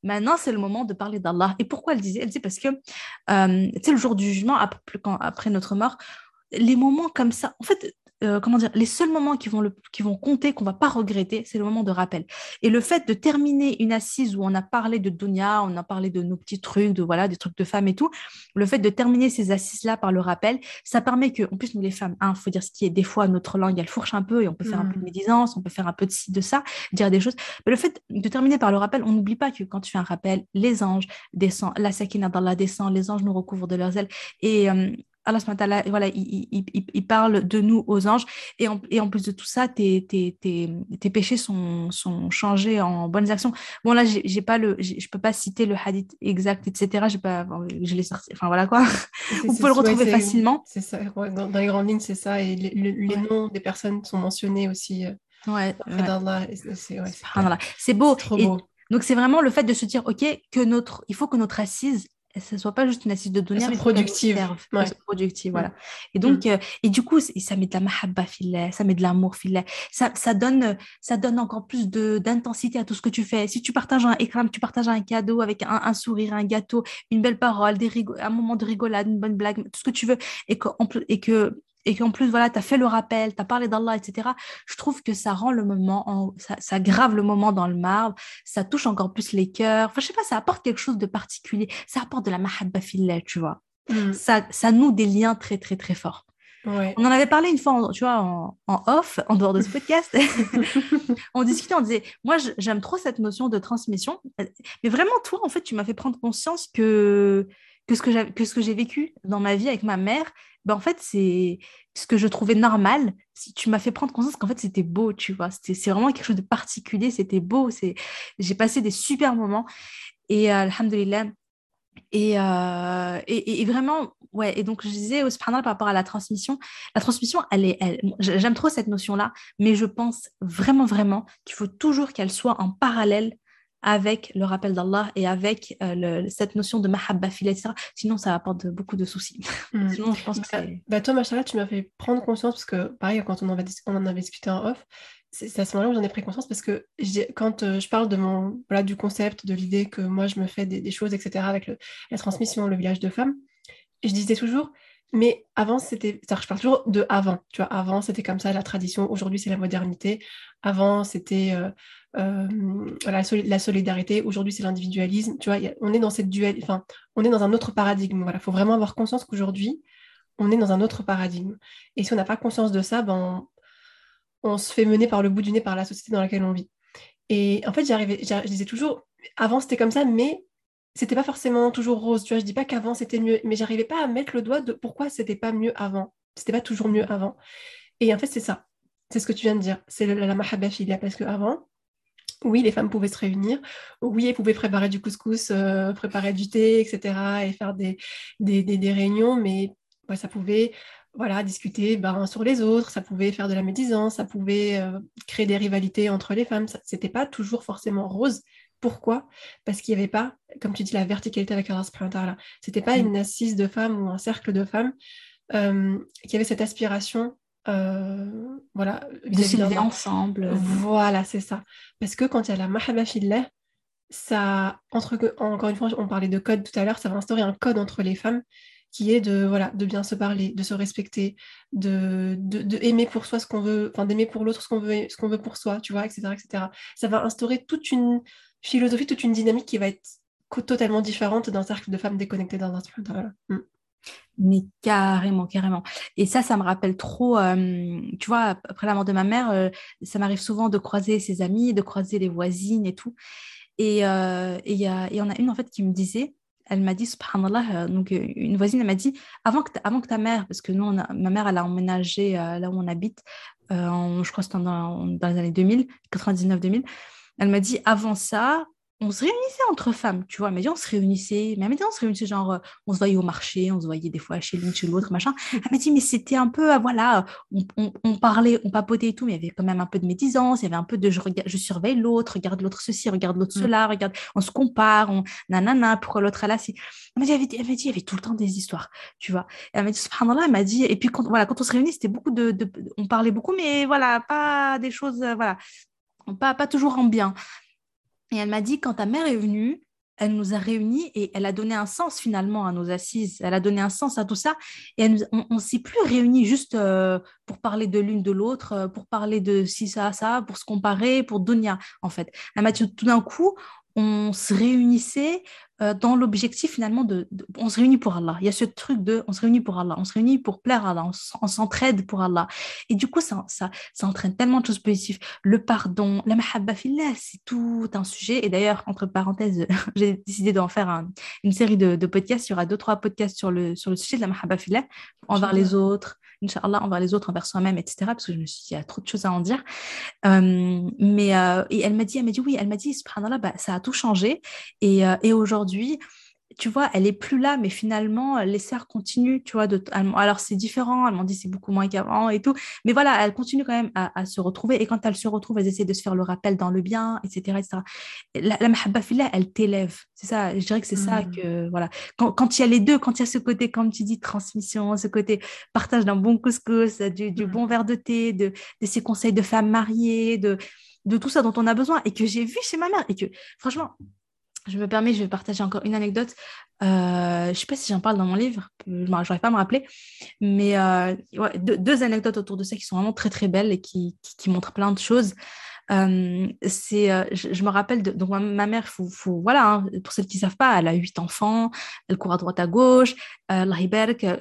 Maintenant, c'est le moment de parler d'Allah. Et pourquoi elle disait Elle disait parce que, euh, tu sais, le jour du jugement, après, quand, après notre mort, les moments comme ça, en fait, euh, comment dire, les seuls moments qui vont, le, qui vont compter, qu'on va pas regretter, c'est le moment de rappel. Et le fait de terminer une assise où on a parlé de Dunya, on a parlé de nos petits trucs, de voilà, des trucs de femmes et tout, le fait de terminer ces assises-là par le rappel, ça permet que, en plus, nous les femmes, il faut dire ce qui est, des fois, notre langue, elle fourche un peu et on peut faire un peu de mmh. médisance, on peut faire un peu de ci, de ça, dire des choses. Mais le fait de terminer par le rappel, on n'oublie pas que quand tu fais un rappel, les anges descendent, la sakina la descend, les anges nous recouvrent de leurs ailes. Et euh, Allah voilà, il, il, il, parle de nous aux anges. Et en, et en plus de tout ça, tes, tes, tes, tes, péchés sont, sont changés en bonnes actions. Bon, là, j'ai pas le, je peux pas citer le hadith exact, etc. J'ai pas, je l'ai sorti. Enfin, voilà quoi. Vous pouvez le retrouver facilement. C'est ça. dans, les grandes lignes, c'est ça. Et les, noms des personnes sont mentionnés aussi. Euh, ouais. C'est beau. Trop beau. Donc, c'est vraiment le fait de se dire, OK, que notre, il faut que notre assise, ce soit pas juste une assise de données mais productive ouais. productive voilà. Et donc mm. euh, et du coup ça met de la mahabba filet ça met de l'amour filet ça, ça donne ça donne encore plus de d'intensité à tout ce que tu fais. Si tu partages un écran tu partages un cadeau avec un, sourire un gâteau une belle parole des un moment de rigolade une bonne blague tout ce que tu veux et que et que et qu'en plus, voilà, tu as fait le rappel, tu as parlé d'Allah, etc., je trouve que ça rend le moment, ça, grave le moment dans le marbre, ça touche encore plus les cœurs. Enfin, je sais pas, ça apporte quelque chose de particulier, ça apporte de la mahabba fillah, tu vois. Mm. Ça, ça noue des liens très, très, très forts. On en avait parlé une fois, tu vois, en, en, off, en dehors de ce podcast. on discutait, on disait, moi, j'aime trop cette notion de transmission. Mais vraiment, toi, en fait, tu m'as fait prendre conscience que que ce que, j'ai vécu dans ma vie avec ma mère, ben en fait, c'est ce que je trouvais normal. Si tu m'as fait prendre conscience qu'en fait, c'était beau, tu vois. C'est vraiment quelque chose de particulier, c'était beau. J'ai passé des super moments. Et euh. Et, euh, et, et, vraiment, ouais. Et donc, je disais au par rapport à la transmission, la transmission, elle est, j'aime trop cette notion-là, mais je pense vraiment, vraiment qu'il faut toujours qu'elle soit en parallèle avec le rappel d'Allah et avec euh, cette notion de mahabba fila, etc. Sinon, ça apporte beaucoup de soucis. Hmm. Sinon, je pense bah, que bah, toi, Machala, tu m'as fait prendre conscience, parce que pareil, quand on en, avait, on en avait discuté en off, c'est à ce moment-là où j'en ai pris conscience parce que quand euh, je parle de mon, voilà, du concept, de l'idée que moi je me fais des, choses, etc., avec la transmission, le village de femmes, je disais toujours, mais avant, c'était. Je parle toujours de avant. Tu vois, avant, c'était comme ça, la tradition. Aujourd'hui, c'est la modernité. Avant, c'était euh, euh, la, solidarité. Aujourd'hui, c'est l'individualisme. Tu vois, on est dans cette duel. Enfin, on est dans un autre paradigme. Voilà, faut vraiment avoir conscience qu'aujourd'hui, on est dans un autre paradigme. Et si on n'a pas conscience de ça, ben, on, se fait mener par le bout du nez par la société dans laquelle on vit. Et en fait, j'arrivais, je disais toujours, avant c'était comme ça, mais c'était pas forcément toujours rose. Tu vois, je dis pas qu'avant c'était mieux, mais j'arrivais pas à mettre le doigt de pourquoi c'était pas mieux avant. C'était pas toujours mieux avant. Et en fait, c'est ça. C'est ce que tu viens de dire. C'est la, la. Parce qu'avant, oui, les femmes pouvaient se réunir. Oui, elles pouvaient préparer du couscous, euh, préparer du thé, etc. et faire des, des, des, réunions, mais ça pouvait voilà, discuter ben, sur les autres, ça pouvait faire de la médisance, ça pouvait euh, créer des rivalités entre les femmes. C'était pas toujours forcément rose, pourquoi? Parce qu'il n'y avait pas, comme tu dis, la verticalité avec Allah subhanahu C'était pas mm. une assise de femmes ou un cercle de femmes euh, qui avait cette aspiration voilà, de s'élever ensemble. Voilà, c'est ça. Parce que quand il y a la mahaba fillah, ça, entre, encore une fois, on parlait de code tout à l'heure, ça va instaurer un code entre les femmes qui est de, voilà, de bien se parler, de se respecter, de, de, aimer pour soi ce qu'on veut, enfin d'aimer pour l'autre ce qu'on veut, ce qu'on veut pour soi, tu vois, etc., etc. Ça va instaurer toute une philosophie, toute une dynamique qui va être totalement différente d'un cercle de femmes déconnectées dans un voilà. Mm. Mais carrément, carrément. Et ça, ça me rappelle trop, euh, tu vois, après la mort de ma mère, euh, ça m'arrive souvent de croiser ses amis, de croiser les voisines et tout. Et euh, il y, a, y en a une, en fait, qui me disait, elle m'a dit, subhanallah, donc une voisine, elle m'a dit, avant que, avant que ta mère, parce que nous, ma mère, elle a emménagé là où on habite, je crois c'était dans, dans, les années 2000, 99-2000, elle m'a dit, avant ça, on se réunissait entre femmes, tu vois. Elle m'a dit, on se réunissait. Mais elle m'a dit, on se réunissait, genre, euh, on se voyait au marché, on se voyait des fois chez l'une, chez l'autre, machin. Elle m'a dit, mais c'était un peu, euh, voilà, on, parlait, on papotait et tout, mais il y avait quand même un peu de médisance, il y avait un peu de je, regarde, je surveille l'autre, regarde l'autre ceci, regarde l'autre mm. cela, regarde, on se compare, on nanana, pourquoi l'autre a si. Elle m'a dit, elle m'a dit, il y avait tout le temps des histoires, tu vois. elle m'a dit, subhanallah, elle m'a dit, et puis quand, voilà, quand on se réunit, c'était beaucoup de, on parlait beaucoup, mais voilà, pas des choses, euh, voilà, pas, pas toujours en bien. Et elle m'a dit, quand ta mère est venue, elle nous a réunis et elle a donné un sens finalement à nos assises. Elle a donné un sens à tout ça. Et on ne s'est plus réunis juste euh, pour parler de l'une de l'autre, euh, pour parler de si ça, ça, pour se comparer, pour Donia, en fait. Elle m'a dit, tout d'un coup, on se réunissait euh, dans l'objectif finalement de, On se réunit pour Allah. Il y a ce truc de on se réunit pour Allah, on se réunit pour plaire à Allah, on, s'entraide pour Allah. Et du coup, ça, ça, ça, entraîne tellement de choses positives. Le pardon, la mahabba fillah, c'est tout un sujet. Et d'ailleurs, entre parenthèses, j'ai décidé d'en faire une série de, de, podcasts. Il y aura deux, trois podcasts sur le, sur le sujet de la mahabba fillah, envers les autres, Inch'Allah, envers les autres, envers soi-même, etc. Parce que je me suis dit, il y a trop de choses à en dire. Euh, mais, euh, et elle m'a dit, elle m'a dit, oui, elle m'a dit, subhanallah, bah, ça a tout changé. Et, euh, et aujourd'hui, tu vois, elle est plus là, mais finalement, les sœurs continuent, tu vois. De, alors, c'est différent, elle m'ont dit c'est beaucoup moins qu'avant et tout. Mais voilà, elles continuent quand même à, se retrouver. Et quand elles se retrouvent, elles essaient de se faire le rappel dans le bien, etc. etc. La, la mahabba elle t'élève. C'est ça, je dirais que c'est ça que, voilà. Quand, quand il y a les deux, quand il y a ce côté, comme tu dis, transmission, ce côté partage d'un bon couscous, du, du mmh. bon verre de thé, de, de ces conseils de femmes mariées, de, de tout ça dont on a besoin et que j'ai vu chez ma mère. Et que, franchement, je me permets, je vais partager encore une anecdote. Euh, je ne sais pas si j'en parle dans mon livre, je n'arrive pas à me rappeler, mais euh, deux, anecdotes autour de ça qui sont vraiment très très belles et qui, qui montrent plein de choses. Euh, c'est, euh, je, me rappelle, de, donc ma, mère, faut, faut, voilà, hein, pour celles qui ne savent pas, elle a huit enfants, elle court à droite à gauche, euh,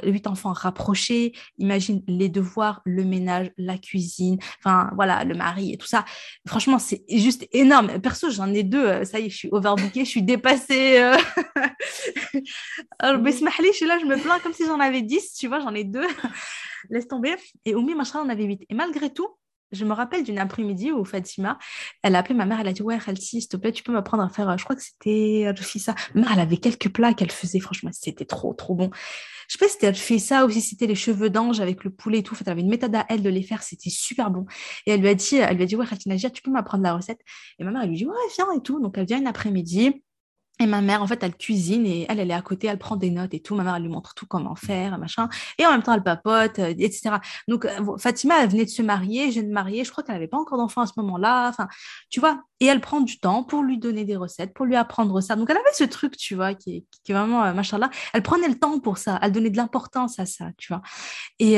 huit enfants rapprochés, imagine les devoirs, le ménage, la cuisine, enfin voilà, le mari et tout ça. Franchement, c'est juste énorme. Perso, j'en ai deux, ça y est, je suis overbookée, je suis dépassée. Alors, je suis là, je me plains comme si j'en avais dix, tu vois, j'en ai deux. Laisse tomber. Et Oumi, machin, on avait huit. Et malgré tout, je me rappelle d'une après-midi où Fatima, elle a appelé ma mère, elle a dit Ouais, Khalsi, s'il te plaît, tu peux m'apprendre à faire. Je crois que c'était ça. Ma mère, elle avait quelques plats qu'elle faisait, franchement, c'était trop, trop bon. Je sais pas si c'était ça ou si c'était les cheveux d'ange avec le poulet et tout. En fait, elle avait une méthode à elle de les faire, c'était super bon. Et elle lui a dit, elle lui a dit Ouais, Khalsi tu peux m'apprendre la recette? Et ma mère, elle lui dit Ouais, viens et tout. Donc, elle vient une après-midi. Et ma mère, en fait, elle cuisine et elle, elle est à côté, elle prend des notes et tout. Ma mère, elle lui montre tout comment faire, machin. Et en même temps, elle papote, euh, etc. Donc, euh, Fatima, elle venait de se marier, je viens de marier. Je crois qu'elle n'avait pas encore d'enfant à ce moment-là. Enfin, tu vois. Et elle prend du temps pour lui donner des recettes, pour lui apprendre ça. Donc, elle avait ce truc, tu vois, qui est, qui vraiment, euh, machin là. Elle prenait le temps pour ça. Elle donnait de l'importance à ça, tu vois. Et,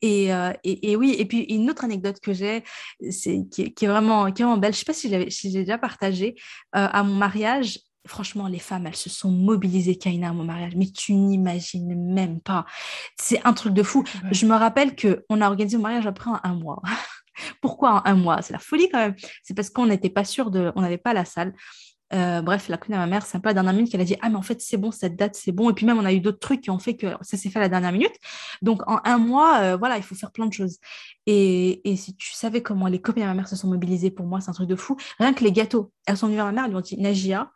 et, et, oui. Et puis, une autre anecdote que j'ai, c'est qui, est vraiment, qui est vraiment belle. Je sais pas si j'ai si déjà partagé à mon mariage Franchement, les femmes, elles se sont mobilisées, Kaina, à mon mariage, mais tu n'imagines même pas. C'est un truc de fou. Je me rappelle qu'on a organisé mon mariage après un, mois. Pourquoi un mois? C'est la folie quand même. C'est parce qu'on n'était pas sûr de. On n'avait pas la salle. Euh, bref, la connue à ma mère, c'est un peu à la dernière minute qu'elle a dit Ah, mais en fait, c'est bon, cette date, c'est bon. Et puis même, on a eu d'autres trucs qui ont fait que ça s'est fait à la dernière minute. Donc, en un mois, euh, voilà, il faut faire plein de choses. Et, et, si tu savais comment les copines à ma mère se sont mobilisées pour moi, c'est un truc de fou. Rien que les gâteaux. Elles sont venues à ma mère, elles lui ont dit Nagia,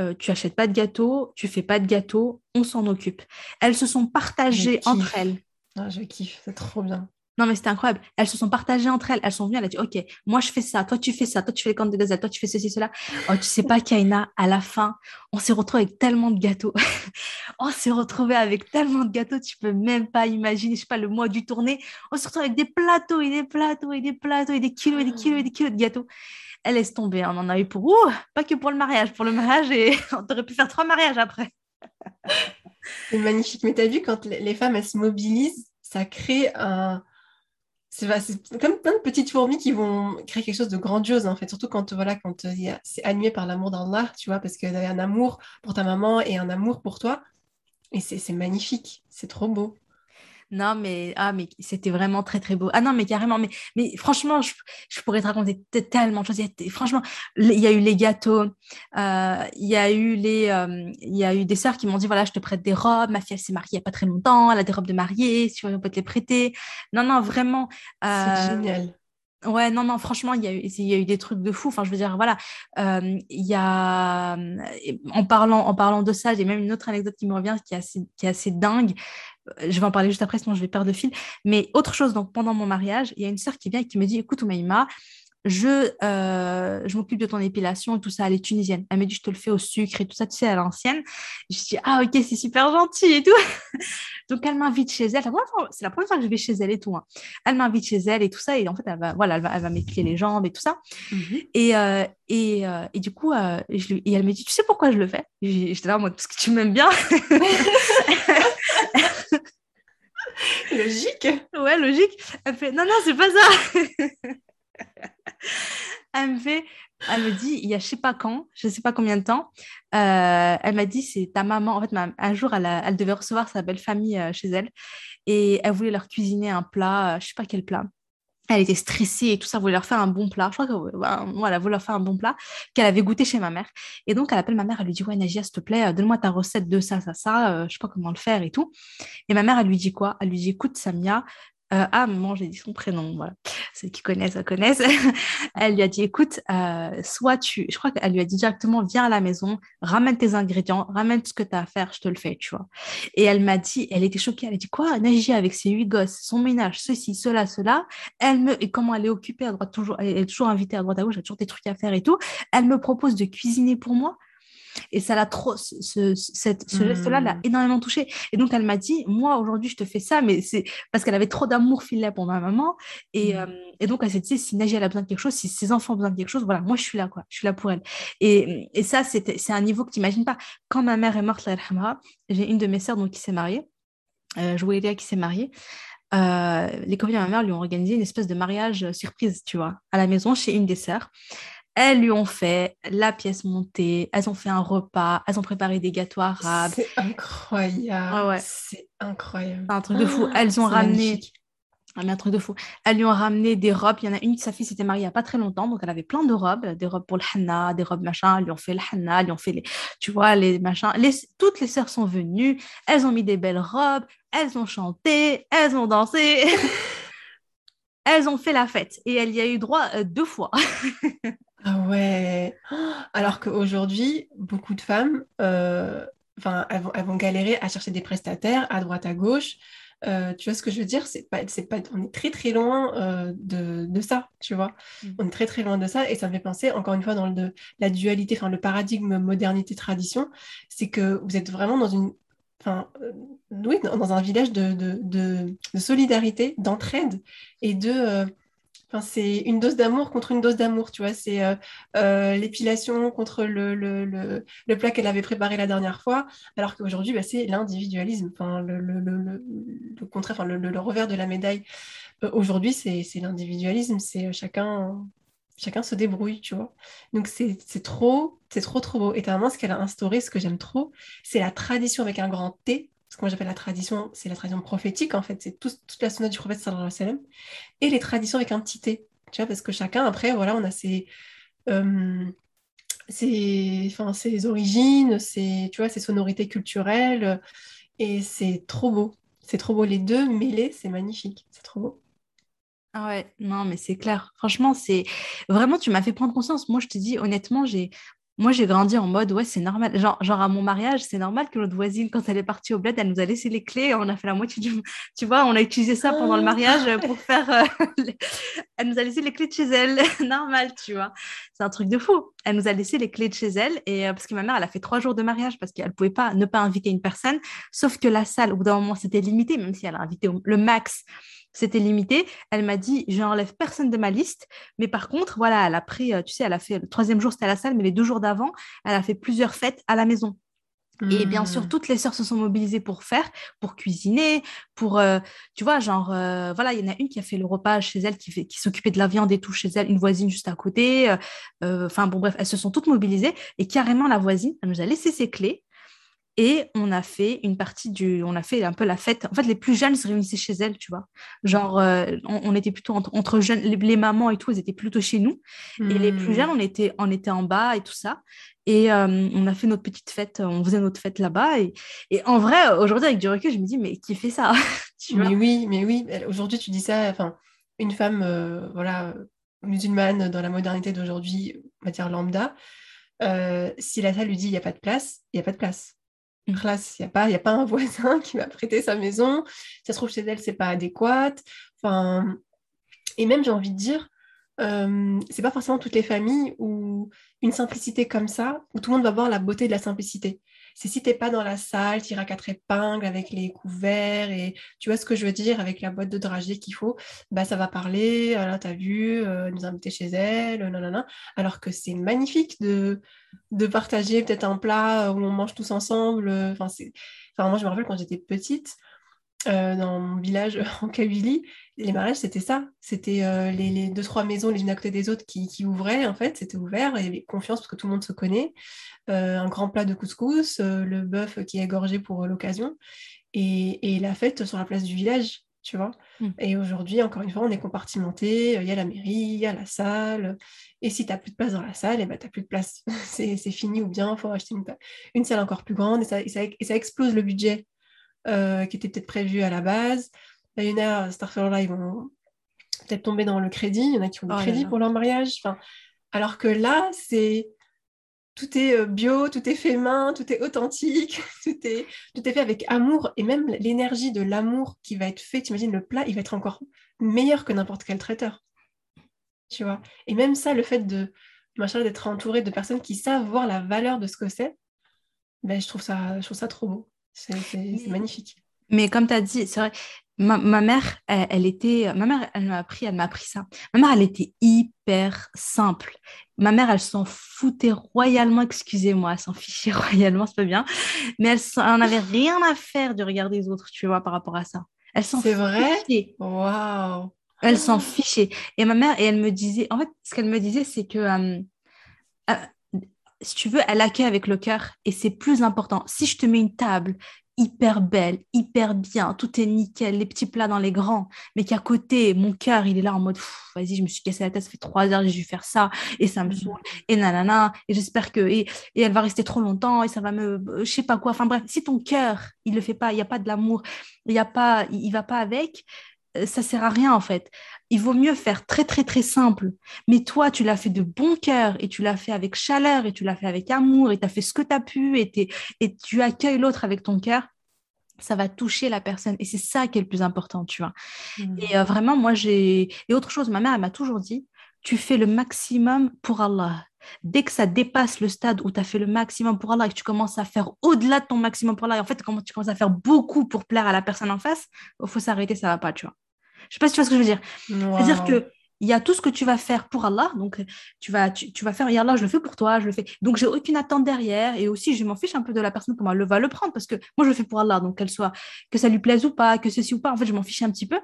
euh, tu achètes pas de gâteaux, tu fais pas de gâteaux, on s'en occupe. Elles se sont partagées entre elles. Ah, je kiffe, c'est trop bien. Non, mais c'était incroyable. Elles se sont partagées entre elles. Elles sont venues, elle a dit, OK, moi je fais ça, toi tu fais ça, toi tu fais les comptes de gazelle, toi tu fais ceci, cela. Oh, tu sais pas, Kaina, à la fin, on s'est retrouvés avec tellement de gâteaux. on s'est retrouvés avec tellement de gâteaux, tu peux même pas imaginer, je sais pas, le mois du tournée. On s'est retrouvés avec des plateaux et des plateaux et des plateaux et des kilos et des kilos et des kilos de gâteaux. Elle laisse tomber, on en a eu pour, ouh, pas que pour le mariage, pour le mariage et on aurait pu faire trois mariages après. C'est magnifique. Mais tu as vu, quand les femmes, elles se mobilisent, ça crée un, c'est comme plein de petites fourmis qui vont créer quelque chose de grandiose en fait, surtout quand voilà quand euh, c'est animé par l'amour d'Allah, tu vois, parce y a un amour pour ta maman et un amour pour toi, et c'est magnifique, c'est trop beau. Non, mais, ah, mais c'était vraiment très, très beau. Ah non, mais carrément. Mais, mais franchement, je, pourrais te raconter tellement de choses. franchement, il y a eu les gâteaux. Euh, il y, a eu les, euh, il y a eu des sœurs qui m'ont dit voilà, je te prête des robes. Ma fille, elle s'est mariée il n'y a pas très longtemps. Elle a des robes de mariée. Si on peut te les prêter. Non, non, vraiment. C'est euh, génial. Ouais, non, non, franchement, il y, a eu, y a des trucs de fou. Enfin, je veux dire, voilà, il y a, en parlant, en parlant de ça, j'ai même une autre anecdote qui me revient qui est assez, assez dingue je vais en parler juste après, sinon je vais perdre le fil. Mais autre chose, donc pendant mon mariage, il y a une sœur qui vient et qui me dit Écoute, Oumaïma, je, euh, je m'occupe de ton épilation et tout ça, elle est tunisienne. Elle me dit, je te le fais au sucre et tout ça, tu sais, à l'ancienne. Je dis, ah ok, c'est super gentil et tout. Donc, elle m'invite chez elle. C'est la première fois que je vais chez elle et tout. Hein. Elle m'invite chez elle et tout ça. Et en fait, elle va, voilà, elle va, elle va m'épiler les jambes et tout ça. Mhm. et, euh, et, euh, et, du coup, je, et elle me dit, tu sais pourquoi je le fais? J'étais là, moi, parce que tu m'aimes bien. logique. Ouais, logique. Elle fait non, non, c'est pas ça. elle me fait, elle me dit, il y a je sais pas quand, je sais pas combien de temps, euh, elle m'a dit, c'est ta maman. En fait, un jour, elle, elle, devait recevoir sa belle famille euh, chez elle et elle voulait leur cuisiner un plat, euh, je sais pas quel plat elle était stressée et tout ça, voulait leur faire un bon plat. Je crois que voilà, voulait leur faire un bon plat qu'elle avait goûté chez ma mère. Et donc, elle appelle ma mère, elle lui dit Ouais, Nagia, s'il te plaît, donne-moi ta recette de ça, ça, ça, euh, je sais pas comment le faire et tout. Et ma mère, elle lui dit quoi? Elle lui dit Écoute, Samia, euh, ah, maman, j'ai dit son prénom, voilà. Ceux qui connaissent, elles connaissent. elle lui a dit, écoute, euh, soit tu, je crois qu'elle lui a dit directement, viens à la maison, ramène tes ingrédients, ramène ce que tu as à faire, je te le fais, tu vois. Et elle m'a dit, elle était choquée, elle a dit, quoi, Nagia avec ses huit gosses, son ménage, ceci, cela, cela, elle me, et comment elle est occupée à droite, toujours, elle est toujours invitée à droite à gauche, elle a toujours des trucs à faire et tout, elle me propose de cuisiner pour moi. Et ça l'a trop, ce, cette, ce geste-là l'a mmh. énormément touchée. Et donc, elle m'a dit, moi, aujourd'hui, je te fais ça, mais c'est parce qu'elle avait trop d'amour filet pour ma maman. Et, mmh. euh, et donc, elle s'est dit, si Nadia a besoin de quelque chose, si ses enfants ont besoin de quelque chose, voilà, moi, je suis là, quoi. Je suis là pour elle. Et, et ça, c'est un niveau que tu n'imagines pas. Quand ma mère est morte, j'ai une de mes sœurs donc, qui s'est mariée, euh, Jouélia, qui s'est mariée. Euh, les copines de ma mère lui ont organisé une espèce de mariage surprise, tu vois, à la maison chez une des sœurs. Elles lui ont fait la pièce montée, elles ont fait un repas, elles ont préparé des gâteaux arabes. C'est incroyable. C'est incroyable. un truc de fou. Ah, elles ont ramené. Ah, un truc de fou. Elles lui ont ramené des robes. Il y en a une, sa fille s'était mariée il n'y a pas très longtemps, donc elle avait plein de robes, des robes pour le henna, des robes machin. Elles lui ont fait le henna, elles lui ont fait les, tu vois, les machins. toutes les sœurs sont venues, elles ont mis des belles robes, elles ont chanté, elles ont dansé. elles ont fait la fête et elle y a eu droit euh, deux fois. Ah ouais. Alors qu'aujourd'hui, beaucoup de femmes, euh, enfin, elles, vont, galérer à chercher des prestataires à droite, à gauche. Euh, tu vois ce que je veux dire? C'est pas, c'est pas, On est très très loin euh, de, ça, tu vois? Mm. On est très très loin de ça et ça me fait penser, encore une fois, dans le, la dualité, enfin le paradigme modernité-tradition, c'est que vous êtes vraiment dans une... Enfin, oui, dans un village de, de solidarité, d'entraide et de c'est une dose d'amour contre une dose d'amour, tu vois. C'est euh, euh, l'épilation contre le, le, le, plat qu'elle avait préparé la dernière fois, alors qu'aujourd'hui, bah, c'est l'individualisme, enfin, le, contraire, enfin, le, revers de la médaille. Euh, aujourd'hui, c'est l'individualisme, c'est chacun, chacun se débrouille, tu vois. Donc, c'est trop, c'est trop, trop beau. Et ce qu'elle a instauré, ce que j'aime trop, c'est la tradition avec un grand T, ce que moi j'appelle la tradition, c'est la tradition prophétique en fait, c'est toute la sunna du prophète sallallahu alayhi wa et les traditions avec un petit t, tu vois, parce que chacun après, voilà, on a ses, euh, ses, ses origines, ses, tu vois, ses sonorités culturelles, et c'est trop beau, c'est trop beau, les deux mêlés, c'est magnifique, c'est trop beau. Ah ouais, non, mais c'est clair. Franchement, c'est vraiment, tu m'as fait prendre conscience. Moi, je te dis, honnêtement, j'ai moi, j'ai grandi en mode, ouais, c'est normal. Genre, genre, à mon mariage, c'est normal que notre voisine, quand elle est partie au bled, elle nous a laissé les clés. On a fait la moitié du. Tu vois, on a utilisé ça pendant le mariage pour faire. Euh, elle nous a laissé les clés de chez elle. normal, tu vois. C'est un truc de fou. Elle nous a laissé les clés de chez elle. Et euh, parce que ma mère, elle a fait trois jours de mariage parce qu'elle ne pouvait pas ne pas inviter une personne. Sauf que la salle, au bout d'un moment, c'était limité, même si elle a invité le max c'était limité. Elle m'a dit, je n'enlève personne de ma liste. Mais par contre, voilà, elle a pris, euh, tu sais, elle a fait, le troisième jour, c'était à la salle, mais les deux jours d'avant, elle a fait plusieurs fêtes à la maison. Et bien sûr, mmh. toutes les sœurs se sont mobilisées pour faire, pour cuisiner, pour, euh, tu vois, genre, euh, voilà, il y en a une qui a fait le repas chez elle, qui, qui s'occupait de la viande et tout chez elle, une voisine juste à côté. Enfin, bon, bref, elles se sont toutes mobilisées. Et carrément, la voisine, elle nous a laissé ses clés. Et on a fait une partie du. On a fait un peu la fête. En fait, les plus jeunes se réunissaient chez elles, tu vois. Genre, euh, on, était plutôt entre, jeunes. Les, mamans et tout, elles étaient plutôt chez nous. Et les plus jeunes, hmm. on était, on était en bas et tout ça. Et euh, on a fait notre petite fête. On faisait notre fête là-bas. Et, et, en vrai, aujourd'hui, avec du recul, je me dis, mais qui fait ça? Mais oui, mais oui. Aujourd'hui, tu dis ça. Enfin, une femme, euh, voilà, musulmane dans la modernité d'aujourd'hui, matière lambda. si la salle lui dit il n'y a pas de place, il n'y a pas de place. Classe, il n'y a, pas, a pas un voisin qui va prêter sa maison. ça se trouve chez elle, c'est pas adéquat. Et même, j'ai envie de dire, euh, c'est pas forcément toutes les familles où une simplicité comme ça, où tout le monde va voir la beauté de la simplicité c'est si t'es pas dans la salle, tires à quatre épingles avec les couverts et tu vois ce que je veux dire avec la boîte de dragée qu'il faut, bah ça va parler, tu t'as vu, euh, nous inviter chez elle, nanana. Alors que c'est magnifique de, de partager peut-être un plat où on mange tous ensemble. Enfin, enfin moi je me rappelle quand j'étais petite, euh, dans mon village en Kabylie, les mariages, c'était ça. C'était euh, les, deux, trois maisons les unes à côté des autres qui, ouvraient, en fait. C'était ouvert, il y avait confiance parce que tout le monde se connaît. Euh, un grand plat de couscous, le bœuf qui est égorgé pour l'occasion. Et, la fête sur la place du village, tu vois. Hmm. Et aujourd'hui, encore une fois, on est compartimenté. Il y a la mairie, il y a la salle. Et si tu n'as plus de place dans la salle, eh ben, tu n'as plus de place. c'est fini ou bien il faut acheter une, salle encore plus grande et ça explose le budget euh, qui était peut-être prévu à la base. Il y en a, Starfire ils vont peut-être tomber dans le crédit. Il y en a qui ont le oh crédit pour leur mariage. Enfin, alors que là, c'est tout est euh, bio, tout est fait main, tout est authentique, tout est, tout est fait avec amour et même l'énergie de l'amour qui va être fait, t'imagines le plat, il va être encore meilleur que n'importe quel traiteur. Tu vois? Et même ça, le fait de machin d'être entouré de personnes qui savent voir la valeur de ce que c'est, ben, je, trouve ça, je trouve ça trop beau. C'est magnifique. Mais comme tu as dit, c'est vrai, ma, mère, elle, était. Ma mère, elle m'a appris, elle m'a appris ça. Ma mère, elle était hyper simple. Ma mère, elle s'en foutait royalement, excusez-moi, elle s'en fichait royalement, c'est pas bien. Mais elle n'en avait rien à faire du regard des autres, tu vois, par rapport à ça. Elle s'en C'est vrai? Waouh Elle s'en fichait. Et ma mère, et elle me disait, en fait, ce qu'elle me disait, c'est que. Euh, euh, si tu veux, elle accueille avec le cœur et c'est plus important. Si je te mets une table hyper belle, hyper bien, tout est nickel, les petits plats dans les grands, mais qu'à côté, mon cœur, il est là en mode, vas-y, je me suis cassé la tête, ça fait trois heures, j'ai dû faire ça, et ça me saoule, et nanana, et j'espère que, et, elle va rester trop longtemps, et ça va me, je sais pas quoi, enfin bref, si ton cœur, il le fait pas, il n'y a pas de l'amour, il y a pas, il va pas avec, ça sert à rien en fait il vaut mieux faire très, très, très simple. Mais toi, tu l'as fait de bon cœur et tu l'as fait avec chaleur et tu l'as fait avec amour et tu as fait ce que tu as pu et, et tu accueilles l'autre avec ton cœur. Ça va toucher la personne et c'est ça qui est le plus important, tu vois. Mmh. Et euh, vraiment, moi, j'ai. Et autre chose, ma mère, elle m'a toujours dit tu fais le maximum pour Allah. Dès que ça dépasse le stade où tu as fait le maximum pour Allah et que tu commences à faire au-delà de ton maximum pour Allah, et en fait, quand tu commences à faire beaucoup pour plaire à la personne en face, il faut s'arrêter, ça va pas, tu vois. Je sais pas si tu vois ce que je veux dire. C'est-à-dire que il y a tout ce que tu vas faire pour Allah, donc tu vas, tu, vas faire, Allah, je le fais pour toi, je le fais. Donc j'ai aucune attente derrière, et aussi je m'en fiche un peu de la personne comment elle va le prendre, parce que moi je le fais pour Allah, donc qu'elle soit, que ça lui plaise ou pas, que ceci ou pas, en fait je m'en fiche un petit peu.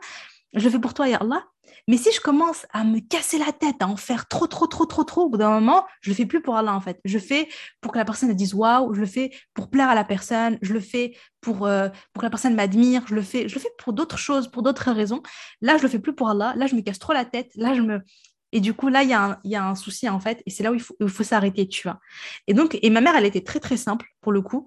Je le fais pour toi, ya Allah, mais si je commence à me casser la tête, à en faire trop, trop, trop, trop, trop, au bout d'un moment, je le fais plus pour Allah en fait. Je fais pour que la personne dise waouh, je le fais pour plaire à la personne, je le fais pour, euh, pour que la personne m'admire, je le fais, je le fais pour d'autres choses, pour d'autres raisons. Là, je le fais plus pour Allah. Là, je me casse trop la tête. Là, je me et du coup, là, il y, a un, y a un souci, en fait, et c'est là où il faut, faut s'arrêter, tu vois. Et donc, et ma mère, elle était très, très simple, pour le coup.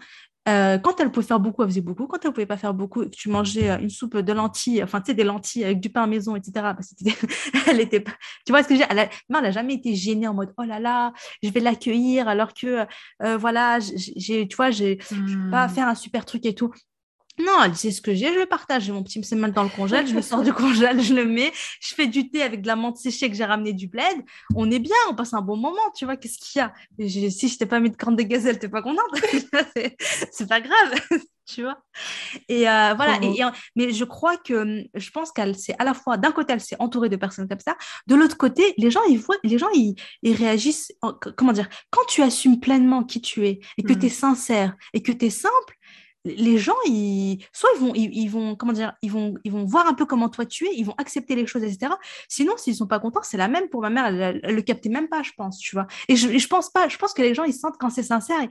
Euh, quand elle pouvait faire beaucoup, elle faisait beaucoup. Quand elle ne pouvait pas faire beaucoup, tu mangeais euh, une soupe de lentilles, enfin, tu sais, des lentilles avec du pain maison, etc. Bah, elle était pas... Tu vois ce que je veux dire? Elle n'a jamais été gênée en mode, oh là là, je vais l'accueillir alors que, euh, voilà, j'ai, tu vois, je ne vais pas hmm. faire un super truc et tout. Non, elle dit ce que j'ai, je le partage. J'ai mon petit mal dans le congèle, je le sors du congèle, je le mets, je fais du thé avec de la menthe séchée que j'ai ramené du bled. On est bien, on passe un bon moment, tu vois. Qu'est-ce qu'il y a? Si je t'ai pas mis de corne de gazelle, t'es pas contente C'est pas grave, tu vois. Et euh, voilà. Et, mais je crois que hum, je pense qu'elle s'est à la fois d'un côté, elle s'est entourée de personnes comme ça. De l'autre côté, les gens, ils voient, les gens, ils, réagissent. comment dire? Quand tu assumes pleinement qui tu es et que mmh. tu es sincère et que tu es simple les gens, ils, soit ils vont, ils, vont, comment dire, ils vont, ils vont voir un peu comment toi tu es, ils vont accepter les choses, etc. Sinon, s'ils sont pas contents, c'est la même pour ma mère. Elle, ne le captait même pas, je pense, tu vois. Et je, je pense pas, je pense que les gens, ils sentent quand c'est sincère. Et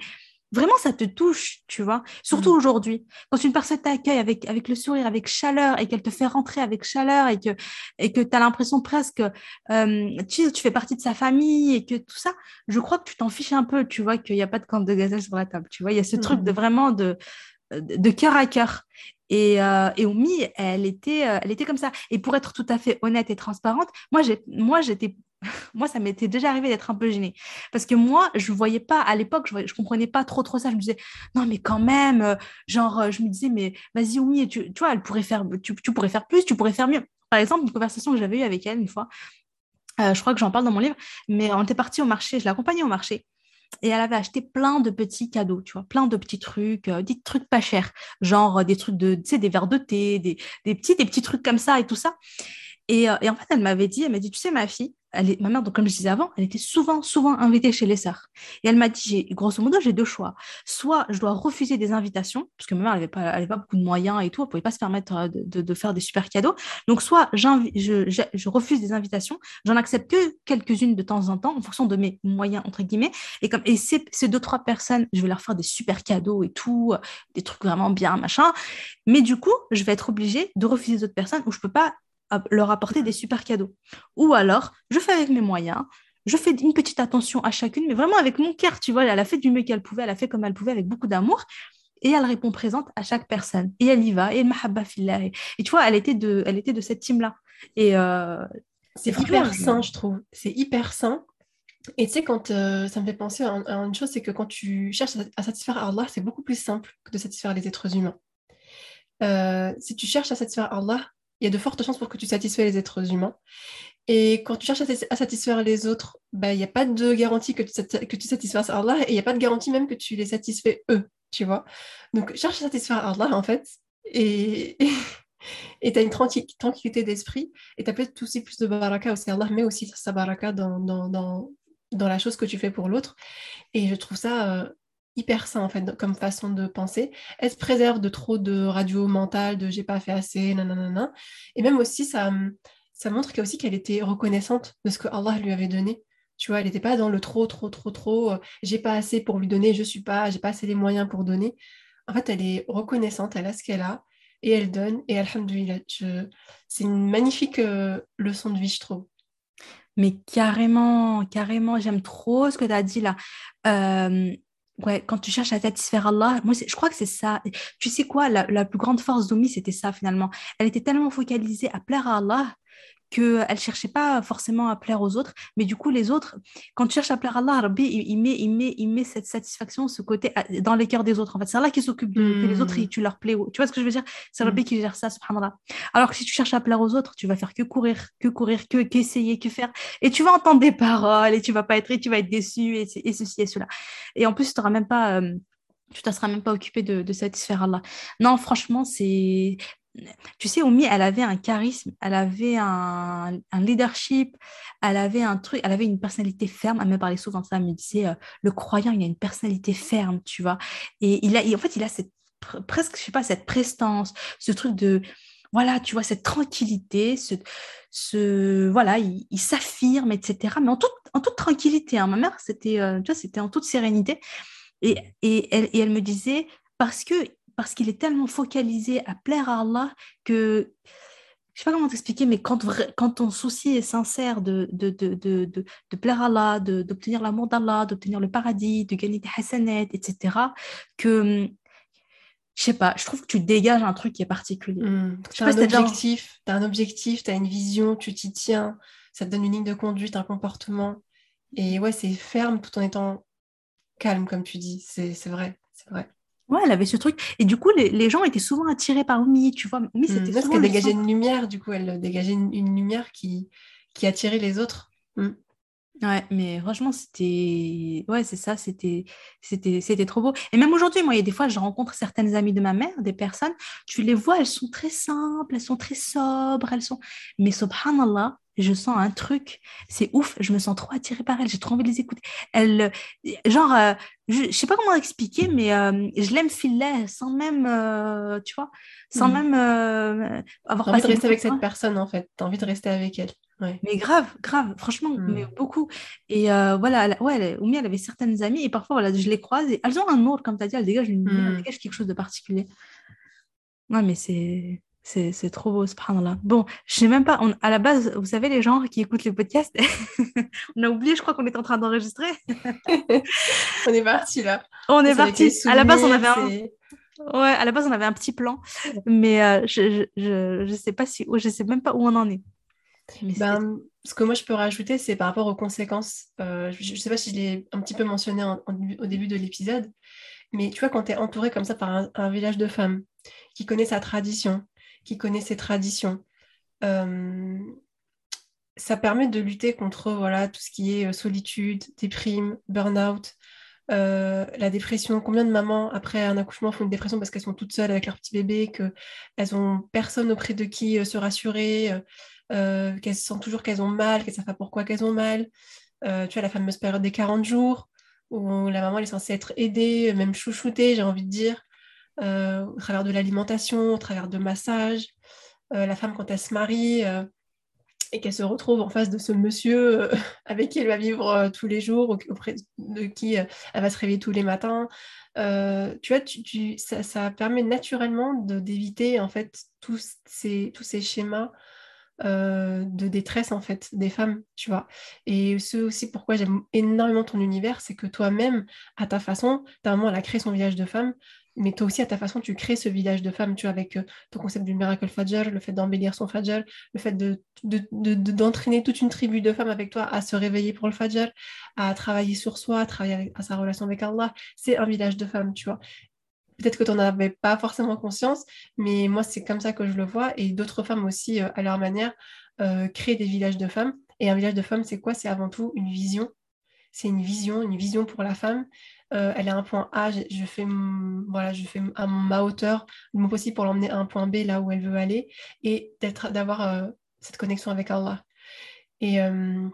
vraiment, ça te touche, tu vois. Surtout mmh. aujourd'hui, quand une personne t'accueille avec, avec le sourire, avec chaleur, et qu'elle te fait rentrer avec chaleur, et que, et que as l'impression presque, euh, tu, tu fais partie de sa famille, et que tout ça, je crois que tu t'en fiches un peu, tu vois, qu'il n'y a pas de camp de gazelle sur la table, tu vois. Il y a ce truc de mmh. vraiment de de cœur à cœur. Et, euh, et Oumi, elle était, euh, elle était comme ça. Et pour être tout à fait honnête et transparente, moi, moi, j'étais, moi, ça m'était déjà arrivé d'être un peu gênée. Parce que moi, je ne voyais pas, à l'époque, je ne comprenais pas trop, trop ça. Je me disais, non, mais quand même, euh, genre, je me disais, mais vas-y, Oumi, tu, tu vois, elle pourrait faire, tu, tu, pourrais faire plus, tu pourrais faire mieux. Par exemple, une conversation que j'avais eue avec elle une fois, je crois que j'en parle dans mon livre, mais on était parti au marché, je l'accompagnais au marché et elle avait acheté plein de petits cadeaux, tu vois, plein de petits trucs, euh, des trucs pas chers, genre euh, des trucs de, tu sais, des verres de thé, des, des, petits, des petits trucs comme ça et tout ça. Et, euh, et en fait, elle m'avait dit, elle m'a dit, tu sais, ma fille, ma mère, comme je disais avant, elle était souvent, souvent invitée chez les sœurs. Et elle m'a dit, grosso modo, j'ai deux choix. Soit je dois refuser des invitations, parce que ma mère n'avait pas, beaucoup de moyens et tout, elle ne pouvait pas se permettre euh, de, faire des super cadeaux. Donc, soit je, refuse des invitations, j'en accepte que quelques-unes de temps en temps, en fonction de mes moyens, entre guillemets. Et, comme, et ces, ces deux, trois personnes, je vais leur faire des super cadeaux et tout, des trucs vraiment bien, machin. Mais du coup, je vais être obligée de refuser d'autres personnes où je ne peux pas leur apporter des super cadeaux. Ou alors, je fais avec mes moyens, je fais une petite attention à chacune, mais vraiment avec mon cœur, tu vois, elle a fait du mieux qu'elle pouvait, elle a fait comme elle pouvait avec beaucoup d'amour, et elle répond présente à chaque personne, et elle y va, et elle mahabba fillah, et, tu vois, elle était de, elle était de cette team-là. Et euh, c'est hyper sain, je trouve, c'est hyper sain. Et tu sais, quand euh, ça me fait penser à, une chose, c'est que quand tu cherches à, satisfaire Allah, c'est beaucoup plus simple que de satisfaire les êtres humains. Euh, si tu cherches à satisfaire Allah, il y a de fortes chances pour que tu satisfais les êtres humains. Et quand tu cherches à, satisfaire les autres, bah, il n'y a pas de garantie que tu, que tu satisfasses Allah et il n'y a pas de garantie même que tu les satisfais eux, tu vois. Donc, cherche à satisfaire Allah, en fait, et tu as une tranquillité d'esprit et tu as peut-être aussi plus de baraka aussi. Allah met aussi sa baraka dans, dans, dans, la chose que tu fais pour l'autre. Et je trouve ça euh, hyper sain en fait comme façon de penser. Elle se préserve de trop de radio mentale, de j'ai pas fait assez, nanana. Et même aussi, ça, ça montre qu'elle aussi qu'elle était reconnaissante de ce que Allah lui avait donné. Tu vois, elle n'était pas dans le trop, trop, trop, trop, euh, j'ai pas assez pour lui donner, je suis pas, j'ai pas assez les moyens pour donner. En fait, elle est reconnaissante, elle a ce qu'elle a et elle donne. Et Alhamdulillah, c'est une magnifique euh, leçon de vie, je trouve. Mais carrément, carrément, j'aime trop ce que tu as dit là. Euh, ouais, quand tu cherches à satisfaire Allah, moi, je crois que c'est ça. Tu sais quoi, la, la plus grande force d'Omi, c'était ça finalement. Elle était tellement focalisée à plaire à Allah qu'elle ne cherchait pas forcément à plaire aux autres, mais du coup, les autres, quand tu cherches à plaire à Allah, Rabbi, il, met, il, met, il met cette satisfaction, ce côté dans les cœurs des autres. En fait, c'est Allah qui s'occupe de que les autres, et hmm. tu leur plais. Tu vois ce que je veux dire? C'est Rabbi hmm. qui gère ça, subhanallah. Alors que si tu cherches à plaire aux autres, tu vas faire que courir, que courir, que qu'essayer, que faire. Et tu vas entendre des paroles, et tu vas pas être, tu vas être déçu, et, et ceci et cela. Et en plus, tu n'auras même pas. Euh, tu ne seras même pas occupé de, de, satisfaire Allah. Non, franchement, c'est tu sais, Omi, elle avait un charisme, elle avait un, leadership, elle avait un truc, elle avait une personnalité ferme. Elle me parlait souvent de ça, elle me disait, euh, le croyant, il a une personnalité ferme, tu vois. Et il a, en fait, il a cette, presque, je sais pas, cette prestance, ce truc de, voilà, tu vois, cette tranquillité, ce, voilà, il, s'affirme, etc. Mais en toute, tranquillité. Hein. Ma mère, c'était, euh, tu vois, c'était en toute sérénité. Et elle me disait, parce que parce qu'il est tellement focalisé à plaire à Allah que je sais pas comment t'expliquer, mais quand, quand ton souci est sincère de, de, de, de, de plaire à Allah, d'obtenir l'amour d'Allah, d'obtenir le paradis, de gagner des hasanets, etc., que je sais pas, je trouve que tu dégages un truc qui est particulier. Hmm. Tu as, un objectif, tu as un objectif, tu as une vision, tu t'y tiens, ça te donne une ligne de conduite, un comportement. Et ouais, c'est ferme tout en étant calme, comme tu dis. C'est vrai, c'est vrai. Ouais, elle avait ce truc. Et du coup, les, gens étaient souvent attirés par Oumi, tu vois. Oumi, c'était hmm. Parce qu'elle dégageait une lumière, du coup, elle dégageait une, lumière qui, qui attirait les autres. Hmm. Ouais, mais franchement, c'était. Ouais, c'est ça, c'était... c'était c'était trop beau. Et même aujourd'hui, moi, il y a des fois, je rencontre certaines amies de ma mère, des personnes, tu les vois, elles sont très simples, elles sont très sobres, elles sont. Mais subhanallah, je sens un truc, c'est ouf, je me sens trop attirée par elles, j'ai trop envie de les écouter. Elles, genre, euh, je, ne sais pas comment expliquer, mais euh, je l'aime filet sans même, euh, tu vois, sans hmm. même avoir envie de rester avec cette personne en fait, tu as envie de rester avec elle. Mais grave, grave, franchement, mais hmm. beaucoup. Et voilà, elle, ouais, elle, Oumi, elle avait certaines amies et parfois, voilà, je les croise et elles ont un autre, comme tu as dit, elles dégagent, une, elles hmm. dégagent quelque chose de particulier. Ouais, mais c'est c'est trop beau, ce là Bon, je sais même pas, à la base, vous savez, les gens qui écoutent les podcasts, on a oublié, je crois qu'on est en train d'enregistrer. on est parti là. On est parti. À la base, on avait un... Ouais, à la base, on avait un petit plan, mais euh, je, je, je, sais pas si, je sais même pas où on en est. Ben, ce que moi je peux rajouter, c'est par rapport aux conséquences. Euh, je ne sais pas si je l'ai un petit peu mentionné au début de l'épisode, mais tu vois, quand tu es entouré comme ça par un, village de femmes qui connaît sa tradition, qui connaît ses traditions. Euh, ça permet de lutter contre voilà, tout ce qui est euh, solitude, déprime, burn-out, euh, la dépression. Combien de mamans, après un accouchement, font une dépression parce qu'elles sont toutes seules avec leur petit bébé, qu'elles n'ont personne auprès de qui se rassurer, qu'elles sentent toujours qu'elles ont mal, qu'elles ne savent pas pourquoi qu'elles ont mal. tu as la fameuse période des 40 jours où la maman est censée être aidée, même chouchoutée, j'ai envie de dire. Euh, au travers de l'alimentation, au travers de massages. Euh, la femme, quand elle se marie euh, et qu'elle se retrouve en face de ce monsieur avec qui elle va vivre tous les jours, auprès de qui elle va se réveiller tous les matins. tu vois, ça, permet naturellement d'éviter en fait tous ces, schémas de détresse en fait des femmes, tu vois. Et ce aussi pourquoi j'aime énormément ton univers, c'est que toi-même, à ta façon, ta maman elle a créé son village de femmes, mais toi aussi, à ta façon, tu crées ce village de femmes, tu vois, avec euh, ton concept du miracle Fajr, le fait d'embellir son Fajr, le fait d'entraîner de, toute une tribu de femmes avec toi à se réveiller pour le Fajr, à travailler sur soi, à travailler à sa relation avec Allah. C'est un village de femmes, tu vois. Peut-être que tu n'en avais pas forcément conscience, mais moi, c'est comme ça que je le vois. Et d'autres femmes aussi, euh, à leur manière, euh, créent des villages de femmes. Et un village de femmes, c'est quoi? C'est avant tout une vision. C'est une vision, une vision pour la femme. Euh, elle est à un point A, je, fais, voilà, je fais à ma hauteur le moins possible pour l'emmener à un point B là où elle veut aller et d'avoir euh, cette connexion avec Allah. Et, euh,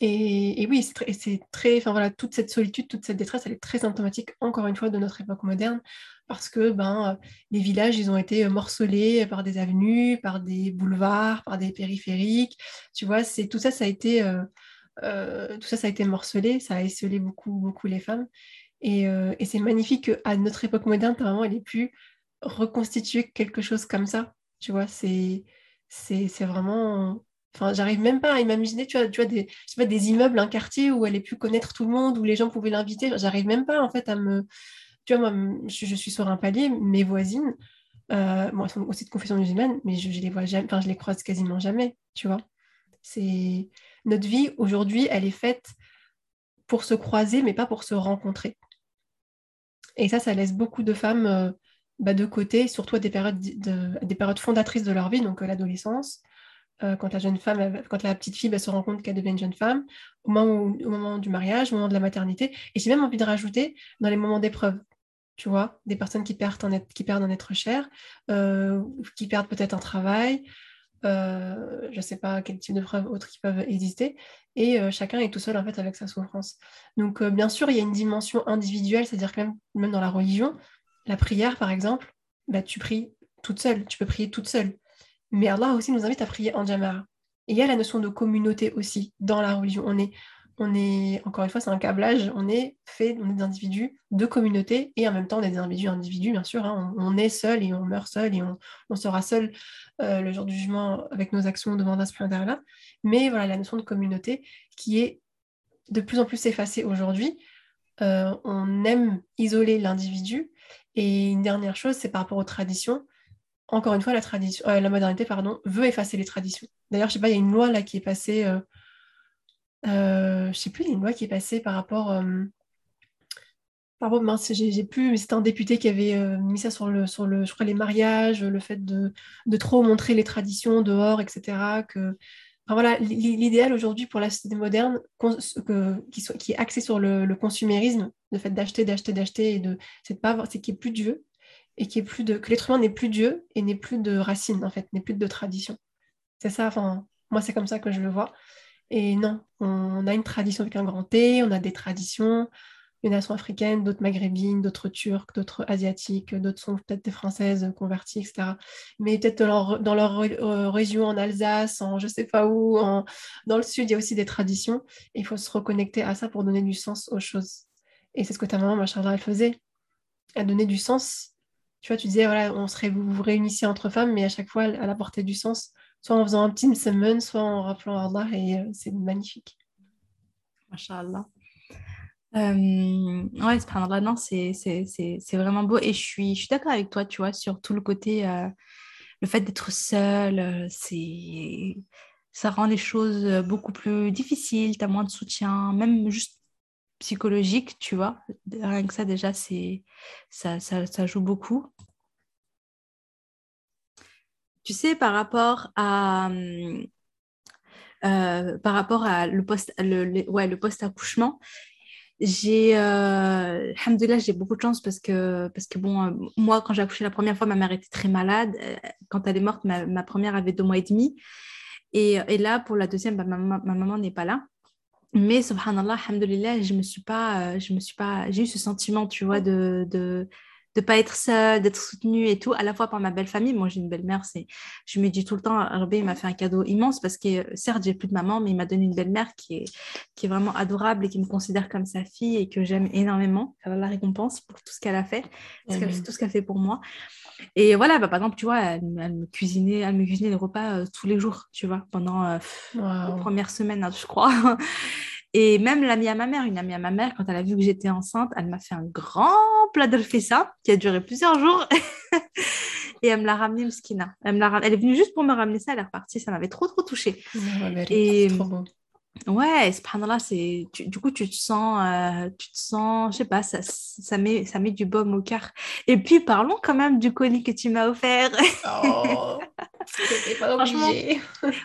et, oui, c'est très, enfin voilà, toute cette solitude, toute cette détresse, elle est très symptomatique, encore une fois, de notre époque moderne, parce que ben, les villages, ils ont été morcelés par des avenues, par des boulevards, par des périphériques. Tu vois, c'est tout ça, ça a été tout ça, ça a été morcelé, ça a esselé beaucoup, beaucoup les femmes. Et, euh, c'est magnifique qu'à notre époque moderne, ta maman, elle ait pu reconstituer quelque chose comme ça. Tu vois, c'est, vraiment. Enfin, j'arrive même pas à imaginer, tu vois, tu vois des, pas, des immeubles, un quartier où elle ait pu connaître tout le monde, où les gens pouvaient l'inviter. J'arrive même pas, en fait, à me. Tu vois, moi, je, suis sur un palier, mes voisines, euh, elles sont aussi de confession musulmane, mais je, je les vois jamais, enfin, je les croise quasiment jamais, tu vois. C'est notre vie aujourd'hui, elle est faite pour se croiser, mais pas pour se rencontrer. Et ça, ça laisse beaucoup de femmes euh, bah, de côté, surtout à des périodes, des périodes fondatrices de leur vie, donc euh, l'adolescence, euh, quand la jeune femme, quand la petite fille se rend compte qu'elle devient une jeune femme, au moment, du mariage, au moment de la maternité. Et j'ai même envie de rajouter dans les moments d'épreuve, tu vois, des personnes qui perdent un qui perdent un être cher, qui perdent peut-être un travail, euh, je ne sais pas quel type de preuves autres qui peuvent exister, et euh, chacun est tout seul en fait avec sa souffrance. Donc euh, bien sûr, il y a une dimension individuelle, c'est-à-dire que même, dans la religion, la prière par exemple, bah, tu pries toute seule, tu peux prier toute seule. Mais Allah aussi nous invite à prier en jama'a. Et il y a la notion de communauté aussi dans la religion. On est on est, encore une fois, c'est un câblage, on est fait, on est des individus de communauté et en même temps on est des individus individus, bien sûr, hein. on, est seul et on meurt seul et on, sera seul euh, le jour du jugement avec nos actions devant Allah. Mais voilà, la notion de communauté qui est de plus en plus effacée aujourd'hui on aime isoler l'individu. Et une dernière chose, c'est par rapport aux traditions. Encore une fois, la, tradition, la modernité pardon, veut effacer les traditions. D'ailleurs, je sais pas, il y a une loi là qui est passée, je sais plus, il y a une loi qui est passée par rapport Pardon, mince, j'ai plus, c'était un député qui avait euh, mis ça sur le, sur le, je crois, les mariages, le fait de, trop montrer les traditions dehors, etc. Que, voilà, l'idéal aujourd'hui pour la société moderne, qui, est axé sur le, consumérisme, le fait d'acheter, d'acheter, d'acheter, et de, c'est pas, c'est qu'il n'y ait plus Dieu et qu'il plus de, que l'être humain n'est plus Dieu et n'est plus de racines en fait, n'est plus de tradition. C'est ça. Enfin, moi c'est comme ça que je le vois. Et non, on a une tradition avec un grand T, on a des traditions les nations africaines, d'autres maghrébines, d'autres turcs, d'autres asiatiques, d'autres sont peut-être des françaises converties, etc. Mais peut-être dans leur, euh, région, en Alsace, en je sais pas où, dans le sud, il y a aussi des traditions. Il faut se reconnecter à ça pour donner du sens aux choses. Et c'est ce que ta maman, Machallah, elle faisait. Elle donnait du sens. Tu vois, tu disais, voilà, on serait, vous vous réunissez entre femmes, mais à chaque fois, elle, apportait du sens, soit en faisant un petit summon, soit en rappelant Allah, et euh, c'est magnifique. Machallah. Euh, ouais, non, c'est vraiment beau. Et je suis, je suis d'accord avec toi, tu vois, sur tout le côté, euh, le fait d'être seul, euh, ça rend les choses beaucoup plus difficiles, tu as moins de soutien, même juste psychologique, tu vois. Rien que ça, déjà, ça, ça, ça, joue beaucoup. Tu sais, par rapport à, par rapport à le post, le, ouais, le post-accouchement, j'ai, euh, j'ai beaucoup de chance parce que, parce que bon, euh, moi, quand j'ai accouché la première fois, ma mère était très malade. Euh, quand elle est morte, ma, ma première avait deux mois et demi. Et, et là, pour la deuxième, bah, ma, ma, maman n'est pas là. Mais, subhanallah, je me suis pas, euh, je me suis pas, j'ai eu ce sentiment, tu vois, de, de pas être seule, d'être soutenue et tout, à la fois par ma belle famille. Moi, j'ai une belle-mère, c'est, je me dis tout le temps, Rabbi m'a fait un cadeau immense parce que certes, j'ai plus de maman, mais il m'a donné une belle-mère qui est, qui est vraiment adorable et qui me considère comme sa fille et que j'aime énormément. Elle a la récompense pour tout ce qu'elle a fait, tout ce qu'elle fait pour moi. Et voilà, bah, par exemple, tu vois, elle, me cuisinait, elle me cuisinait les repas euh, tous les jours, tu vois, pendant euh, les premières semaines, hein, je crois. Et même l'amie à ma mère, une amie à ma mère, quand elle a vu que j'étais enceinte, elle m'a fait un grand plat de fessa qui a duré plusieurs jours. et elle me l'a ramené, Mskina. Elle, me elle est venue juste pour me ramener ça, elle est repartie. Ça m'avait trop, trop touchée. et... Trop beau. Ouais, subhanallah, c'est du coup tu te sens euh, tu te sens, je sais pas, ça, ça met ça met du baume au cœur. Et puis parlons quand même du colis que tu m'as offert. Oh, franchement,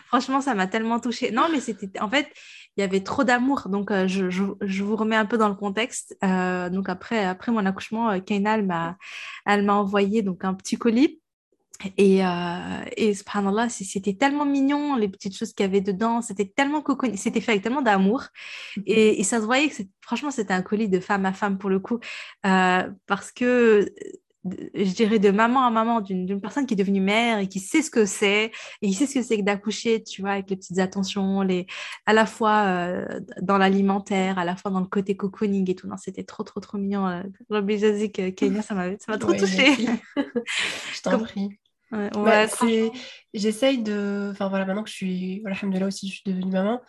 franchement, ça m'a tellement touchée. Non, mais c'était en fait, il y avait trop d'amour. Donc, euh, je, je, vous remets un peu dans le contexte. Euh, donc, après, après mon accouchement, euh, Kaina, elle m'a, elle m'a envoyé donc, un petit colis. Et, euh, et subhanallah, c'était tellement mignon, les petites choses qu'il y avait dedans, c'était tellement cocon, c'était fait avec tellement d'amour. Mm-hmm. Et, et, ça se voyait que franchement, c'était un colis de femme à femme pour le coup, parce que je dirais, de maman à maman, d'une personne qui est devenue mère et qui sait ce que c'est, et qui sait ce que c'est que d'accoucher, tu vois, avec les petites attentions, les, à la fois euh, dans l'alimentaire, à la fois dans le côté cocooning et tout. Non, c'était trop, trop, trop mignon. Euh, que Kenya, ça m'a trop touchée. je t'en prie. Ouais, J'essaye de. Enfin voilà, maintenant que je suis. Voilà, aussi, je suis devenue maman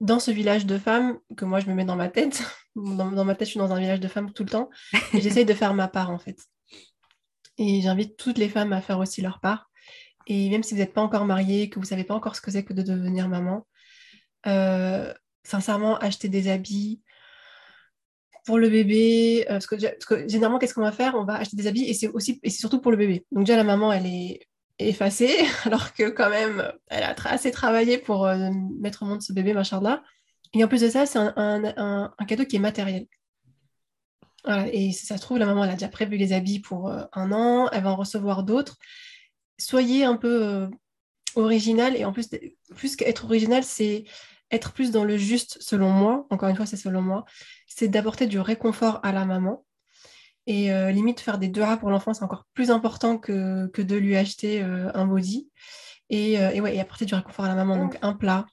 dans ce village de femmes que moi je me mets dans ma tête, dans, dans, ma tête je suis dans un village de femmes tout le temps, et j'essaye de faire ma part en fait. Et j'invite toutes les femmes à faire aussi leur part. Et même si vous n'êtes pas encore mariée, que vous ne savez pas encore ce que c'est que de devenir maman, euh, sincèrement, acheter des habits pour le bébé. Euh, que, généralement, qu'est-ce qu'on va faire? On va acheter des habits et c'est aussi et c'est surtout pour le bébé. Donc déjà, la maman, elle est effacée, alors que quand même, elle a assez travaillé pour euh, mettre au monde ce bébé, machin là. Et en plus de ça, c'est un cadeau qui est matériel et si ça se trouve, la maman, elle a déjà prévu les habits pour euh, un an, elle va en recevoir d'autres. Soyez un peu euh, original, et en plus, plus qu'être original, c'est être plus dans le juste, selon moi. Encore une fois, c'est selon moi. C'est d'apporter du réconfort à la maman. Et euh, limite, faire des deux rats pour l'enfant, c'est encore plus important que, que de lui acheter un body. Et, et, ouais, et apporter du réconfort à la maman. Donc, un plat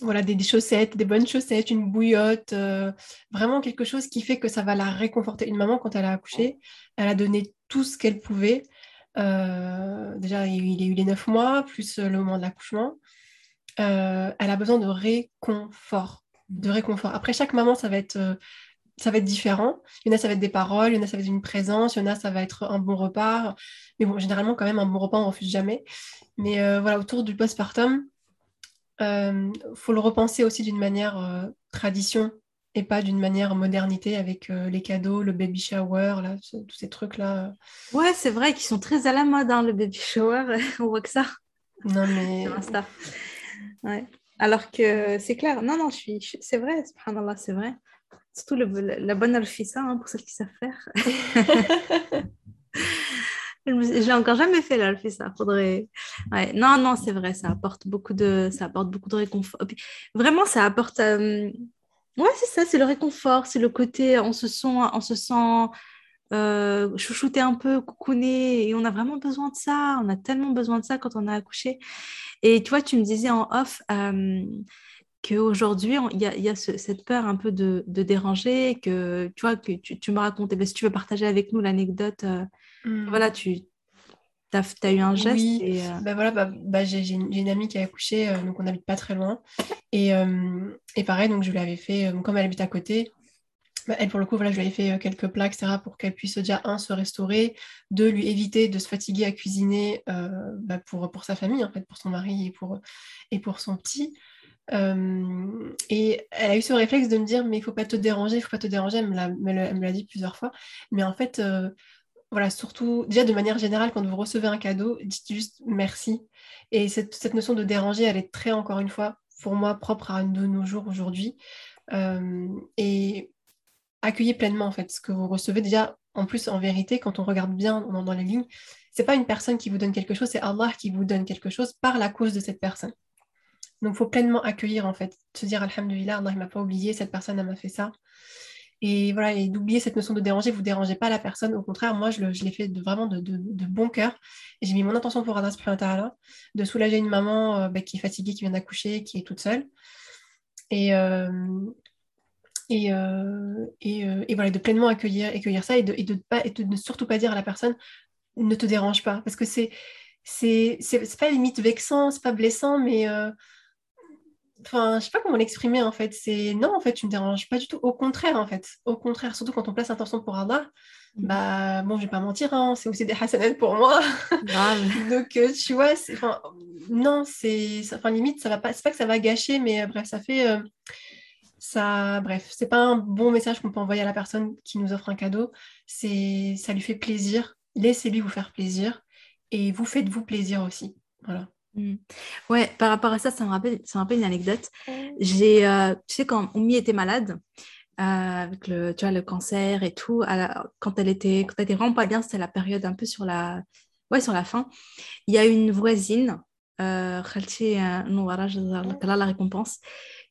voilà, des, chaussettes, des bonnes chaussettes, une bouillotte, euh, vraiment quelque chose qui fait que ça va la réconforter. Une maman, quand elle a accouché, elle a donné tout ce qu'elle pouvait. Euh, déjà, il y a eu les neuf mois, plus le moment de l'accouchement. Euh, elle a besoin de réconfort. de réconfort. Après, chaque maman, ça va être ça va être différent. Il y en a, ça va être des paroles, il y en a, ça va être une présence, il y en a, ça va être un bon repas. Mais bon, généralement, quand même, un bon repas, on refuse jamais. Mais voilà, autour du postpartum, euh, faut le repenser aussi d'une manière euh, tradition et pas d'une manière modernité avec les cadeaux, le baby shower, là, tous ces trucs-là. Ouais, c'est vrai qu'ils sont très à la mode, hein, le baby shower. on voit que ça. Non, mais. Ouais. Alors que c'est clair. Non, non, je suis... c'est vrai, subhanallah, c'est vrai. Surtout la bonne alfissa hein, pour celles qui savent faire. je l'ai encore jamais fait l'alfissa. Faudrait. Ouais. Non, non, c'est vrai. Ça apporte beaucoup de, ça apporte beaucoup de réconfort. vraiment, ça apporte. Euh, ouais, c'est ça. C'est le réconfort. C'est le côté. On se sent, on se sent euh, chouchouter un peu, coucouner. Et on a vraiment besoin de ça. On a tellement besoin de ça quand on a accouché. Et tu vois, tu me disais en off. Euh, qu'aujourd'hui, il y a, y a cette peur un peu de, de, déranger, que tu vois, que tu, tu me racontais, si tu veux partager avec nous l'anecdote, euh, mmh. voilà, tu as, as, eu un geste. Oui, et, euh, bah voilà, bah, bah j'ai une, amie qui a accouché, euh, donc on n'habite pas très loin. Et, et, pareil, donc je lui avais fait, comme elle habite à côté, bah, elle, pour le coup, voilà, je lui avais fait quelques plats, etc., pour qu'elle puisse déjà, un, se restaurer, deux, lui éviter de se fatiguer à cuisiner bah, pour, pour sa famille, en fait, pour son mari et pour, et pour son petit. Euh, et elle a eu ce réflexe de me dire mais il faut pas te déranger, il faut pas te déranger, elle me l'a dit plusieurs fois. Mais en fait, euh, voilà, surtout, déjà de manière générale, quand vous recevez un cadeau, dites juste merci. Et cette, notion de déranger, elle est très, encore une fois, pour moi, propre à de nos jours aujourd'hui. Euh, et accueillez pleinement en fait ce que vous recevez. Déjà, en plus, en vérité, quand on regarde bien dans, dans les lignes, c'est pas une personne qui vous donne quelque chose, c'est Allah qui vous donne quelque chose par la cause de cette personne. Donc, il faut pleinement accueillir, en fait, se dire Alhamdulillah, Allah ne m'a pas oublié, cette personne m'a fait ça. Et voilà, et d'oublier cette notion de déranger, vous dérangez pas la personne. Au contraire, moi, je, l'ai fait vraiment de, bon cœur. Et j'ai mis mon intention pour Allah de soulager une maman euh, bah, qui est fatiguée, qui vient d'accoucher, qui est toute seule. Et, euh, euh, et, voilà, de pleinement accueillir, accueillir ça et de, pas, ne surtout pas dire à la personne ne te dérange pas. Parce que c'est c'est pas limite vexant, c'est pas blessant, mais enfin, je sais pas comment l'exprimer en fait. C'est non, en fait, tu me déranges pas du tout. Au contraire, en fait, au contraire, surtout quand on place intention pour Allah. Mm. Bah bon, je vais pas mentir, hein, c'est aussi des hasanats pour moi. Donc euh, tu vois, enfin non, c'est enfin limite ça va pas, c'est pas que ça va gâcher, mais euh, bref, ça fait euh, ça, bref, c'est pas un bon message qu'on peut envoyer à la personne qui nous offre un cadeau. C'est ça lui fait plaisir. Laissez-lui vous faire plaisir et vous faites-vous plaisir aussi. Voilà. Mm. Ouais, par rapport à ça, ça me rappelle, ça me rappelle une anecdote. J'ai, euh, tu sais, quand Oumi était malade, euh, avec le, tu vois, le cancer et tout, quand elle était, quand elle était vraiment pas bien, c'était la période un peu sur la, ouais, sur la fin. Il y a une voisine, euh, la récompense,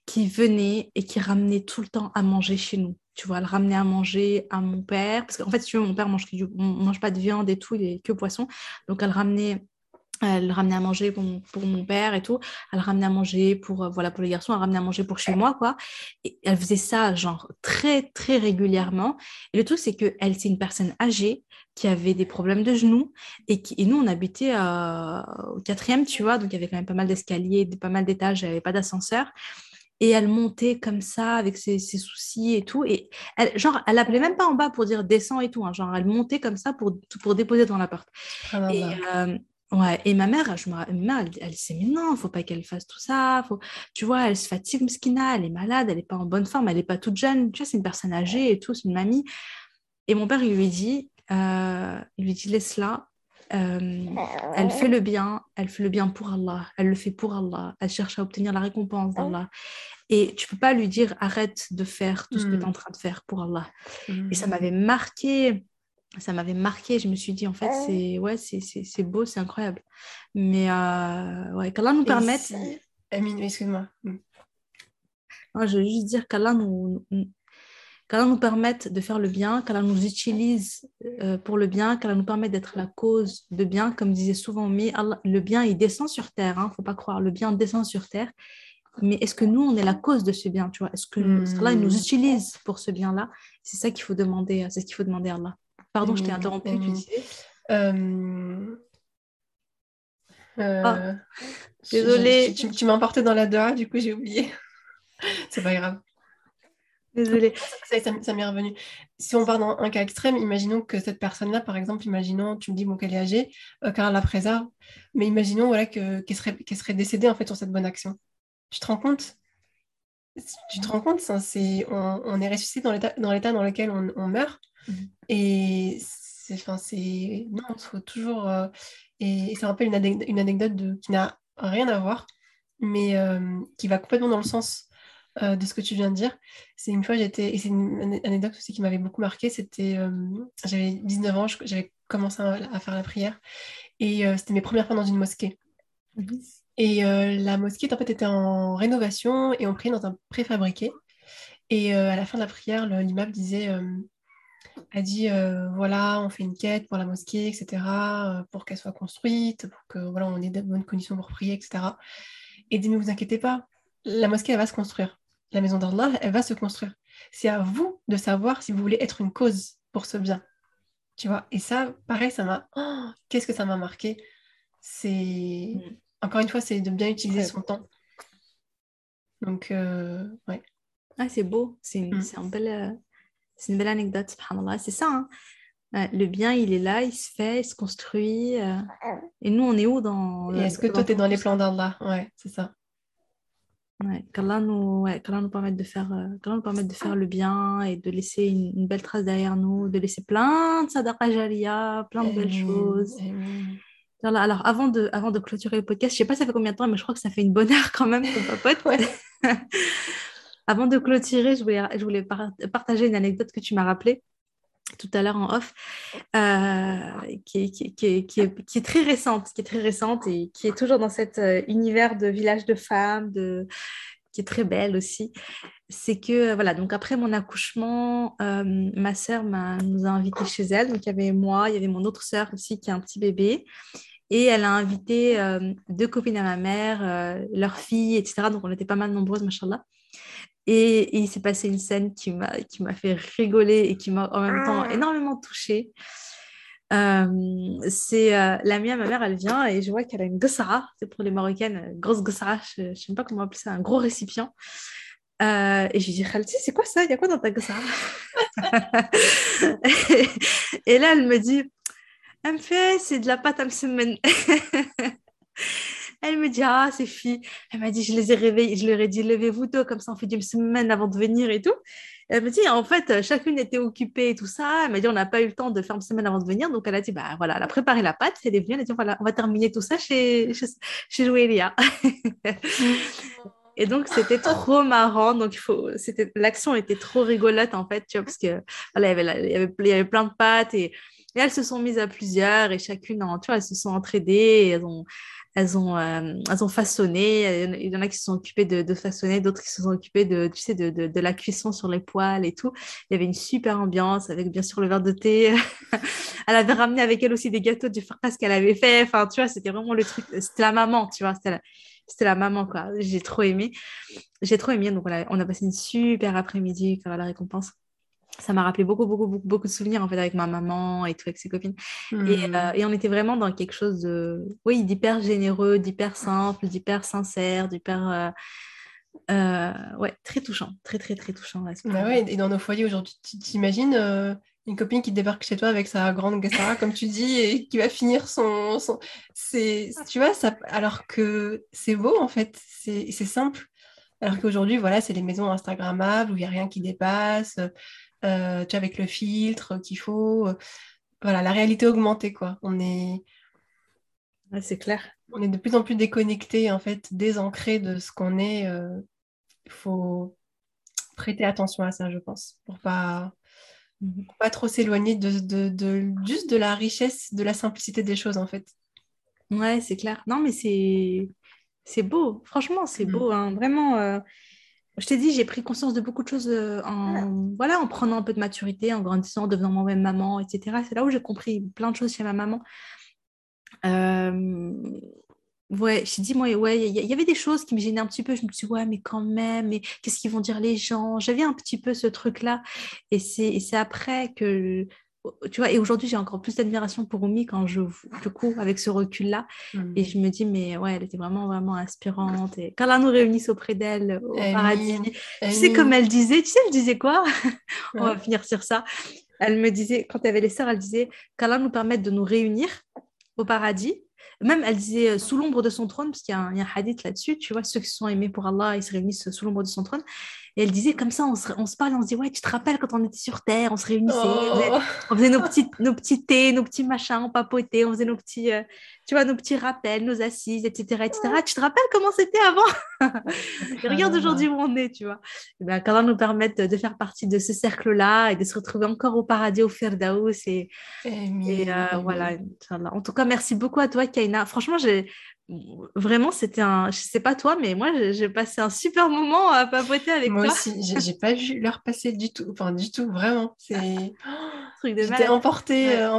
qui venait et qui ramenait tout le temps à manger chez nous. Tu vois, elle ramenait à manger à mon père, parce qu'en fait, si tu veux, mon père mange, mange pas de viande et tout, il est que poisson. Donc, elle ramenait elle ramenait à manger pour mon, père et tout. Elle ramenait à manger pour, euh, voilà, pour les garçons. Elle ramenait à manger pour chez moi, quoi. Et elle faisait ça, genre, très, très régulièrement. Et le truc, c'est qu'elle, c'est une personne âgée qui avait des problèmes de genoux. Et, qui, et nous, on habitait euh, au quatrième, tu vois. Donc, il y avait quand même pas mal d'escaliers, pas mal d'étages. Il n'y avait pas d'ascenseur. Et elle montait comme ça avec ses, soucis et tout. Et elle, genre, elle appelait même pas en bas pour dire descends et tout. Hein. Genre, elle montait comme ça pour, pour déposer devant la porte. Ah et, euh, Ouais, et ma mère, je me, ma mère elle, elle disait, mais non, faut pas qu'elle fasse tout ça. Faut... Tu vois, elle se fatigue, Mskina, elle est malade, elle n'est pas en bonne forme, elle n'est pas toute jeune. Tu vois, c'est une personne âgée et tout, c'est une mamie. Et mon père, il lui dit, euh, il lui dit, laisse-la. Euh, elle fait le bien, elle fait le bien pour Allah, elle le fait pour Allah, elle cherche à obtenir la récompense d'Allah. Et tu peux pas lui dire arrête de faire tout ce que tu es hmm. en train de faire pour Allah. Et ça hmm. m'avait marqué ça m'avait marqué. Je me suis dit, en fait, c'est ouais, c'est beau, c'est incroyable. Mais euh, ouais, qu'Allah nous permette. Amine, excuse-moi. Hmm. je veux juste dire qu'Allah nous, qu'Allah nous permette de faire le bien, qu'Allah nous utilise euh, pour le bien, qu'Allah nous permette d'être la cause de bien. Comme disait souvent mais le bien, il descend sur terre. Il hein, ne faut pas croire, le bien descend sur terre. Mais est-ce que nous, on est la cause de ce bien tu vois? Est-ce que Allah nous hmm. utilise pour ce bien-là? C'est ça qu'il faut demander, c'est ce qu'il faut demander à Allah. Pardon, je t'ai interrompu, tu disais. Euh... Euh... Ah, désolée. Tu, tu m'as emporté dans la doha, du coup j'ai oublié. C'est pas grave. Désolée. Ça, m'est revenu. Si on part dans un cas extrême, imaginons que cette personne-là, par exemple, imaginons, tu me dis bon, qu'elle est âgée, euh, car elle la préserve, mais imaginons voilà, qu'elle serait, serait décédée en fait sur cette bonne action. Tu te rends compte? Tu te rends compte c'est, on, est ressuscité dans l'état dans, l'état dans lequel on, meurt? Et c'est, enfin, c'est, non, il faut toujours. Euh, et, ça rappelle une, une anecdote de, qui n'a rien à voir, mais euh, qui va complètement dans le sens euh, de ce que tu viens de dire. C'est une fois, j'étais, et c'est une anecdote aussi qui m'avait beaucoup marqué, c'était, j'avais 19 ans, j'avais commencé à, faire la prière, et c'était mes premières fois dans une mosquée. Mhm. Et la mosquée, en fait, était en rénovation, et on priait dans un préfabriqué. Et à la fin de la prière, l'imam disait, a dit, voilà, on fait une quête pour la mosquée, etc., pour qu'elle soit construite, pour que voilà, on ait de bonnes conditions pour prier, etc. Et dit, ne vous inquiétez pas, la mosquée, elle va se construire la maison d'Allah, elle va se construire. C'est à vous de savoir si vous voulez être une cause pour ce bien. Tu vois Et ça, pareil, ça m'a... Oh, qu'est-ce que ça m'a marqué C'est... Mm. Encore une fois, c'est de bien utiliser son temps. Donc, euh, ouais. Ah, c'est beau. C'est une, mm. un belle, euh, une belle anecdote, subhanallah. C'est ça. Hein. le bien, il est là, il se fait, il se construit. Euh. et nous, on est où dans... est-ce que toi, tu es dans les plans d'Allah? Ouais, c'est ça. Ouais, qu'Allah nous, ouais, nous permette de faire, euh, nous permette de faire le bien et de laisser une, belle trace derrière nous, de laisser plein de sadaqa plein de belles choses. Alors, avant de, avant de clôturer le podcast, je sais pas ça fait combien de temps, mais je crois que ça fait une bonne heure quand même, papote. avant de clôturer, je voulais, partager une anecdote que tu m'as rappelée tout à l'heure en off, euh, qui, est, très récente, qui est très récente et qui est toujours dans cet euh, univers de village de femmes, qui est très belle aussi. C'est que, voilà, donc après mon accouchement, euh, ma sœur nous a invités chez elle. Donc il y avait moi, il y avait mon autre sœur aussi qui a un petit bébé. Et elle a invité deux copines à ma mère, leur fille, etc. Donc on était pas mal nombreuses, machallah. Et, il s'est passé une scène qui m'a, qui m'a fait rigoler et qui m'a en même temps ah. énormément touchée. Euh, c'est euh, la mienne, ma mère, elle vient et je vois qu'elle a une gossara, c'est pour les Marocaines, grosse gossara, je ne sais pas comment appeler ça, un gros récipient. Euh, et je lui dis, Khalti, c'est quoi ça? Il y a quoi dans ta gossara? Et, là, elle me dit, elle me fait, c'est de la pâte à semaine. Elle me dit, ah, c'est fille. Elle m'a dit, je les ai réveillés. Je leur ai dit, levez-vous tôt, comme ça on fait une semaine avant de venir et tout. elle me dit, en fait, chacune était occupée et tout ça. Elle m'a dit, on n'a pas eu le temps de faire une semaine avant de venir. Donc elle a dit, bah voilà, elle a préparé la pâte. Elle est venue, elle a dit, voilà, on va terminer tout ça chez, chez, chez. Et donc, c'était trop marrant. Donc, faut, l'action était trop rigolote, en fait, tu vois, parce que, voilà, il y avait, il y avait, plein de pâtes et, elles se sont mises à plusieurs et chacune, tu vois, elles se sont entraidées et elles ont, elles ont, euh, elles ont façonné. Il y en a qui se sont occupées de, de façonner, d'autres qui se sont occupées de, tu sais, de, de, de, la cuisson sur les poêles et tout. Il y avait une super ambiance avec bien sûr le verre de thé. elle avait ramené avec elle aussi des gâteaux du farce qu'elle avait fait. Enfin, tu vois, c'était vraiment le truc. C'était la maman, tu vois. C'était la, la maman, quoi. J'ai trop aimé. J'ai trop aimé. Donc voilà, on a passé une super après-midi à la récompense ça m'a rappelé beaucoup, beaucoup, beaucoup, beaucoup de souvenirs en fait avec ma maman et tout, avec ses copines. Et, mmh. euh, et, on était vraiment dans quelque chose de, oui, d'hyper généreux, d'hyper simple, d'hyper sincère, d'hyper. Euh, euh, ouais, très touchant, très, très, très touchant. Bah ouais, et dans nos foyers aujourd'hui, tu t'imagines une copine qui débarque chez toi avec sa grande gassara, comme tu dis, et qui va finir son. son... C'est, tu vois, ça... alors que c'est beau en fait, c'est simple. Alors qu'aujourd'hui, voilà, c'est les maisons Instagrammables où il n'y a rien qui dépasse. Euh, tu avec le filtre qu'il faut. Euh, voilà, la réalité augmentée, quoi. On est. c'est clair. On est de plus en plus déconnecté, en fait, désancré de ce qu'on est. Il euh, faut prêter attention à ça, je pense, pour pas, mhm. pas trop s'éloigner de, de, juste de la richesse, de la simplicité des choses, en fait. Ouais, c'est clair. Non, mais c'est c'est beau. Franchement, c'est mm. beau. Hein. Vraiment, je t'ai dit, j'ai pris conscience de beaucoup de choses euh, en, voilà, en prenant un peu de maturité, en grandissant, en devenant moi-même maman, etc. C'est là où j'ai compris plein de choses chez ma maman. Euh, ouais, je t'ai dit, moi, ouais, il y, avait des choses qui me gênaient un petit peu. Je me suis dit, ouais, mais quand même, mais qu'est-ce qu'ils vont dire les gens? J'avais un petit peu ce truc-là. Et c'est après que tu vois, et aujourd'hui, j'ai encore plus d'admiration pour Oumi quand je, du coup, avec ce recul-là. Mm. Et je me dis, mais ouais, elle était vraiment, vraiment inspirante. Et quand nous réunisse auprès d'elle au paradis, tu sais, comme elle disait, tu sais, elle disait quoi? On va finir sur ça. Elle me disait, quand elle avait les sœurs, elle disait qu'Allah nous permette de nous réunir au paradis. Même, elle disait euh, sous l'ombre de son trône, parce qu'il y, a un hadith là-dessus, tu vois, ceux qui sont aimés pour Allah, ils se réunissent sous l'ombre de son trône. Et elle disait comme ça, on se, on se parle, on se dit, ouais, tu te rappelles quand on était sur Terre, on se réunissait, on, faisait, oh. nos, petits, nos petits thés, nos petits machins, on papotait, on faisait nos petits, euh, tu vois, nos petits rappels, nos assises, etc. etc. Tu te rappelles comment c'était avant? Regarde aujourd'hui où on est, tu vois. Et ben, quand on nous permettre de faire partie de ce cercle-là et de se retrouver encore au paradis, au Firdaus. Et, et euh, voilà, En tout cas, merci beaucoup à toi, Kaina. Franchement, j'ai vraiment, c'était un. Je sais pas toi, mais moi, j'ai passé un super moment à papoter avec toi. Moi aussi, j'ai pas vu l'heure passer du tout. Enfin, du tout, vraiment. C'est. J'étais emportée, ouais. euh,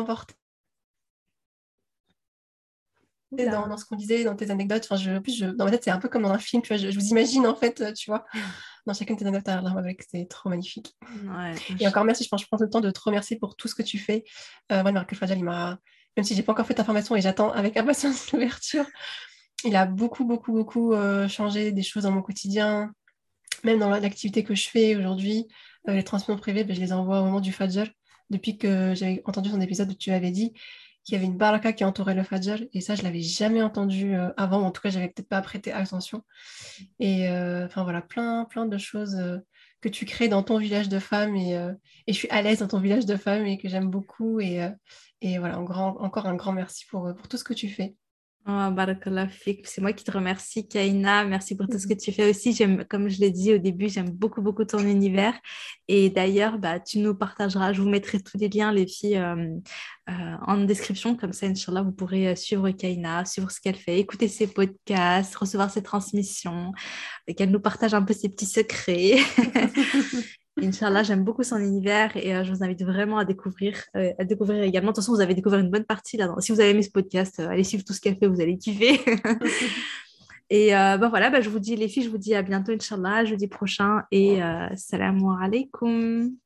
Dans, dans, ce qu'on disait, dans tes anecdotes. Enfin, je, plus, je, dans ma tête, c'est un peu comme dans un film. Tu vois, je, je vous imagine, en fait, tu vois, dans chacune de tes anecdotes avec. C'est trop magnifique. Ouais, et encore merci. Je pense je prends le temps de te remercier pour tout ce que tu fais. Euh, moi, Fadjal, il m'a même si j'ai pas encore fait ta formation et j'attends avec impatience l'ouverture. Il a beaucoup, beaucoup, beaucoup euh, changé des choses dans mon quotidien, même dans l'activité que je fais aujourd'hui. Euh, les transmissions privées, ben, je les envoie au moment du Fajr. Depuis que j'avais entendu son épisode où tu avais dit qu'il y avait une baraka qui entourait le Fajr, et ça, je l'avais jamais entendu euh, avant, en tout cas, j'avais peut-être pas prêté attention. Et enfin voilà, plein, plein de choses que tu crées dans ton village de femmes, et, et je suis à l'aise dans ton village de femmes et que j'aime beaucoup. Et, et voilà, encore un grand merci pour, pour tout ce que tu fais. Oh, c'est moi qui te remercie, Kaina. Merci pour tout ce que tu fais aussi. J'aime, comme je l'ai dit au début, j'aime beaucoup, beaucoup ton univers. Et d'ailleurs, bah, tu nous partageras, je vous mettrai tous les liens, les filles, euh, euh, en description. Comme ça, Inch'Allah, vous pourrez euh, suivre Kaina, suivre ce qu'elle fait, écouter ses podcasts, recevoir ses transmissions, qu'elle nous partage un peu ses petits secrets. Inch'Allah, j'aime beaucoup son univers et euh, je vous invite vraiment à découvrir, euh, à découvrir également. De toute façon, vous avez découvert une bonne partie là. Si vous avez aimé ce podcast, euh, allez suivre tout ce qu'elle fait, vous allez kiffer. et ben voilà, bah, je vous dis les filles, je vous dis à bientôt, Inch'Allah, jeudi prochain et salam alaikum.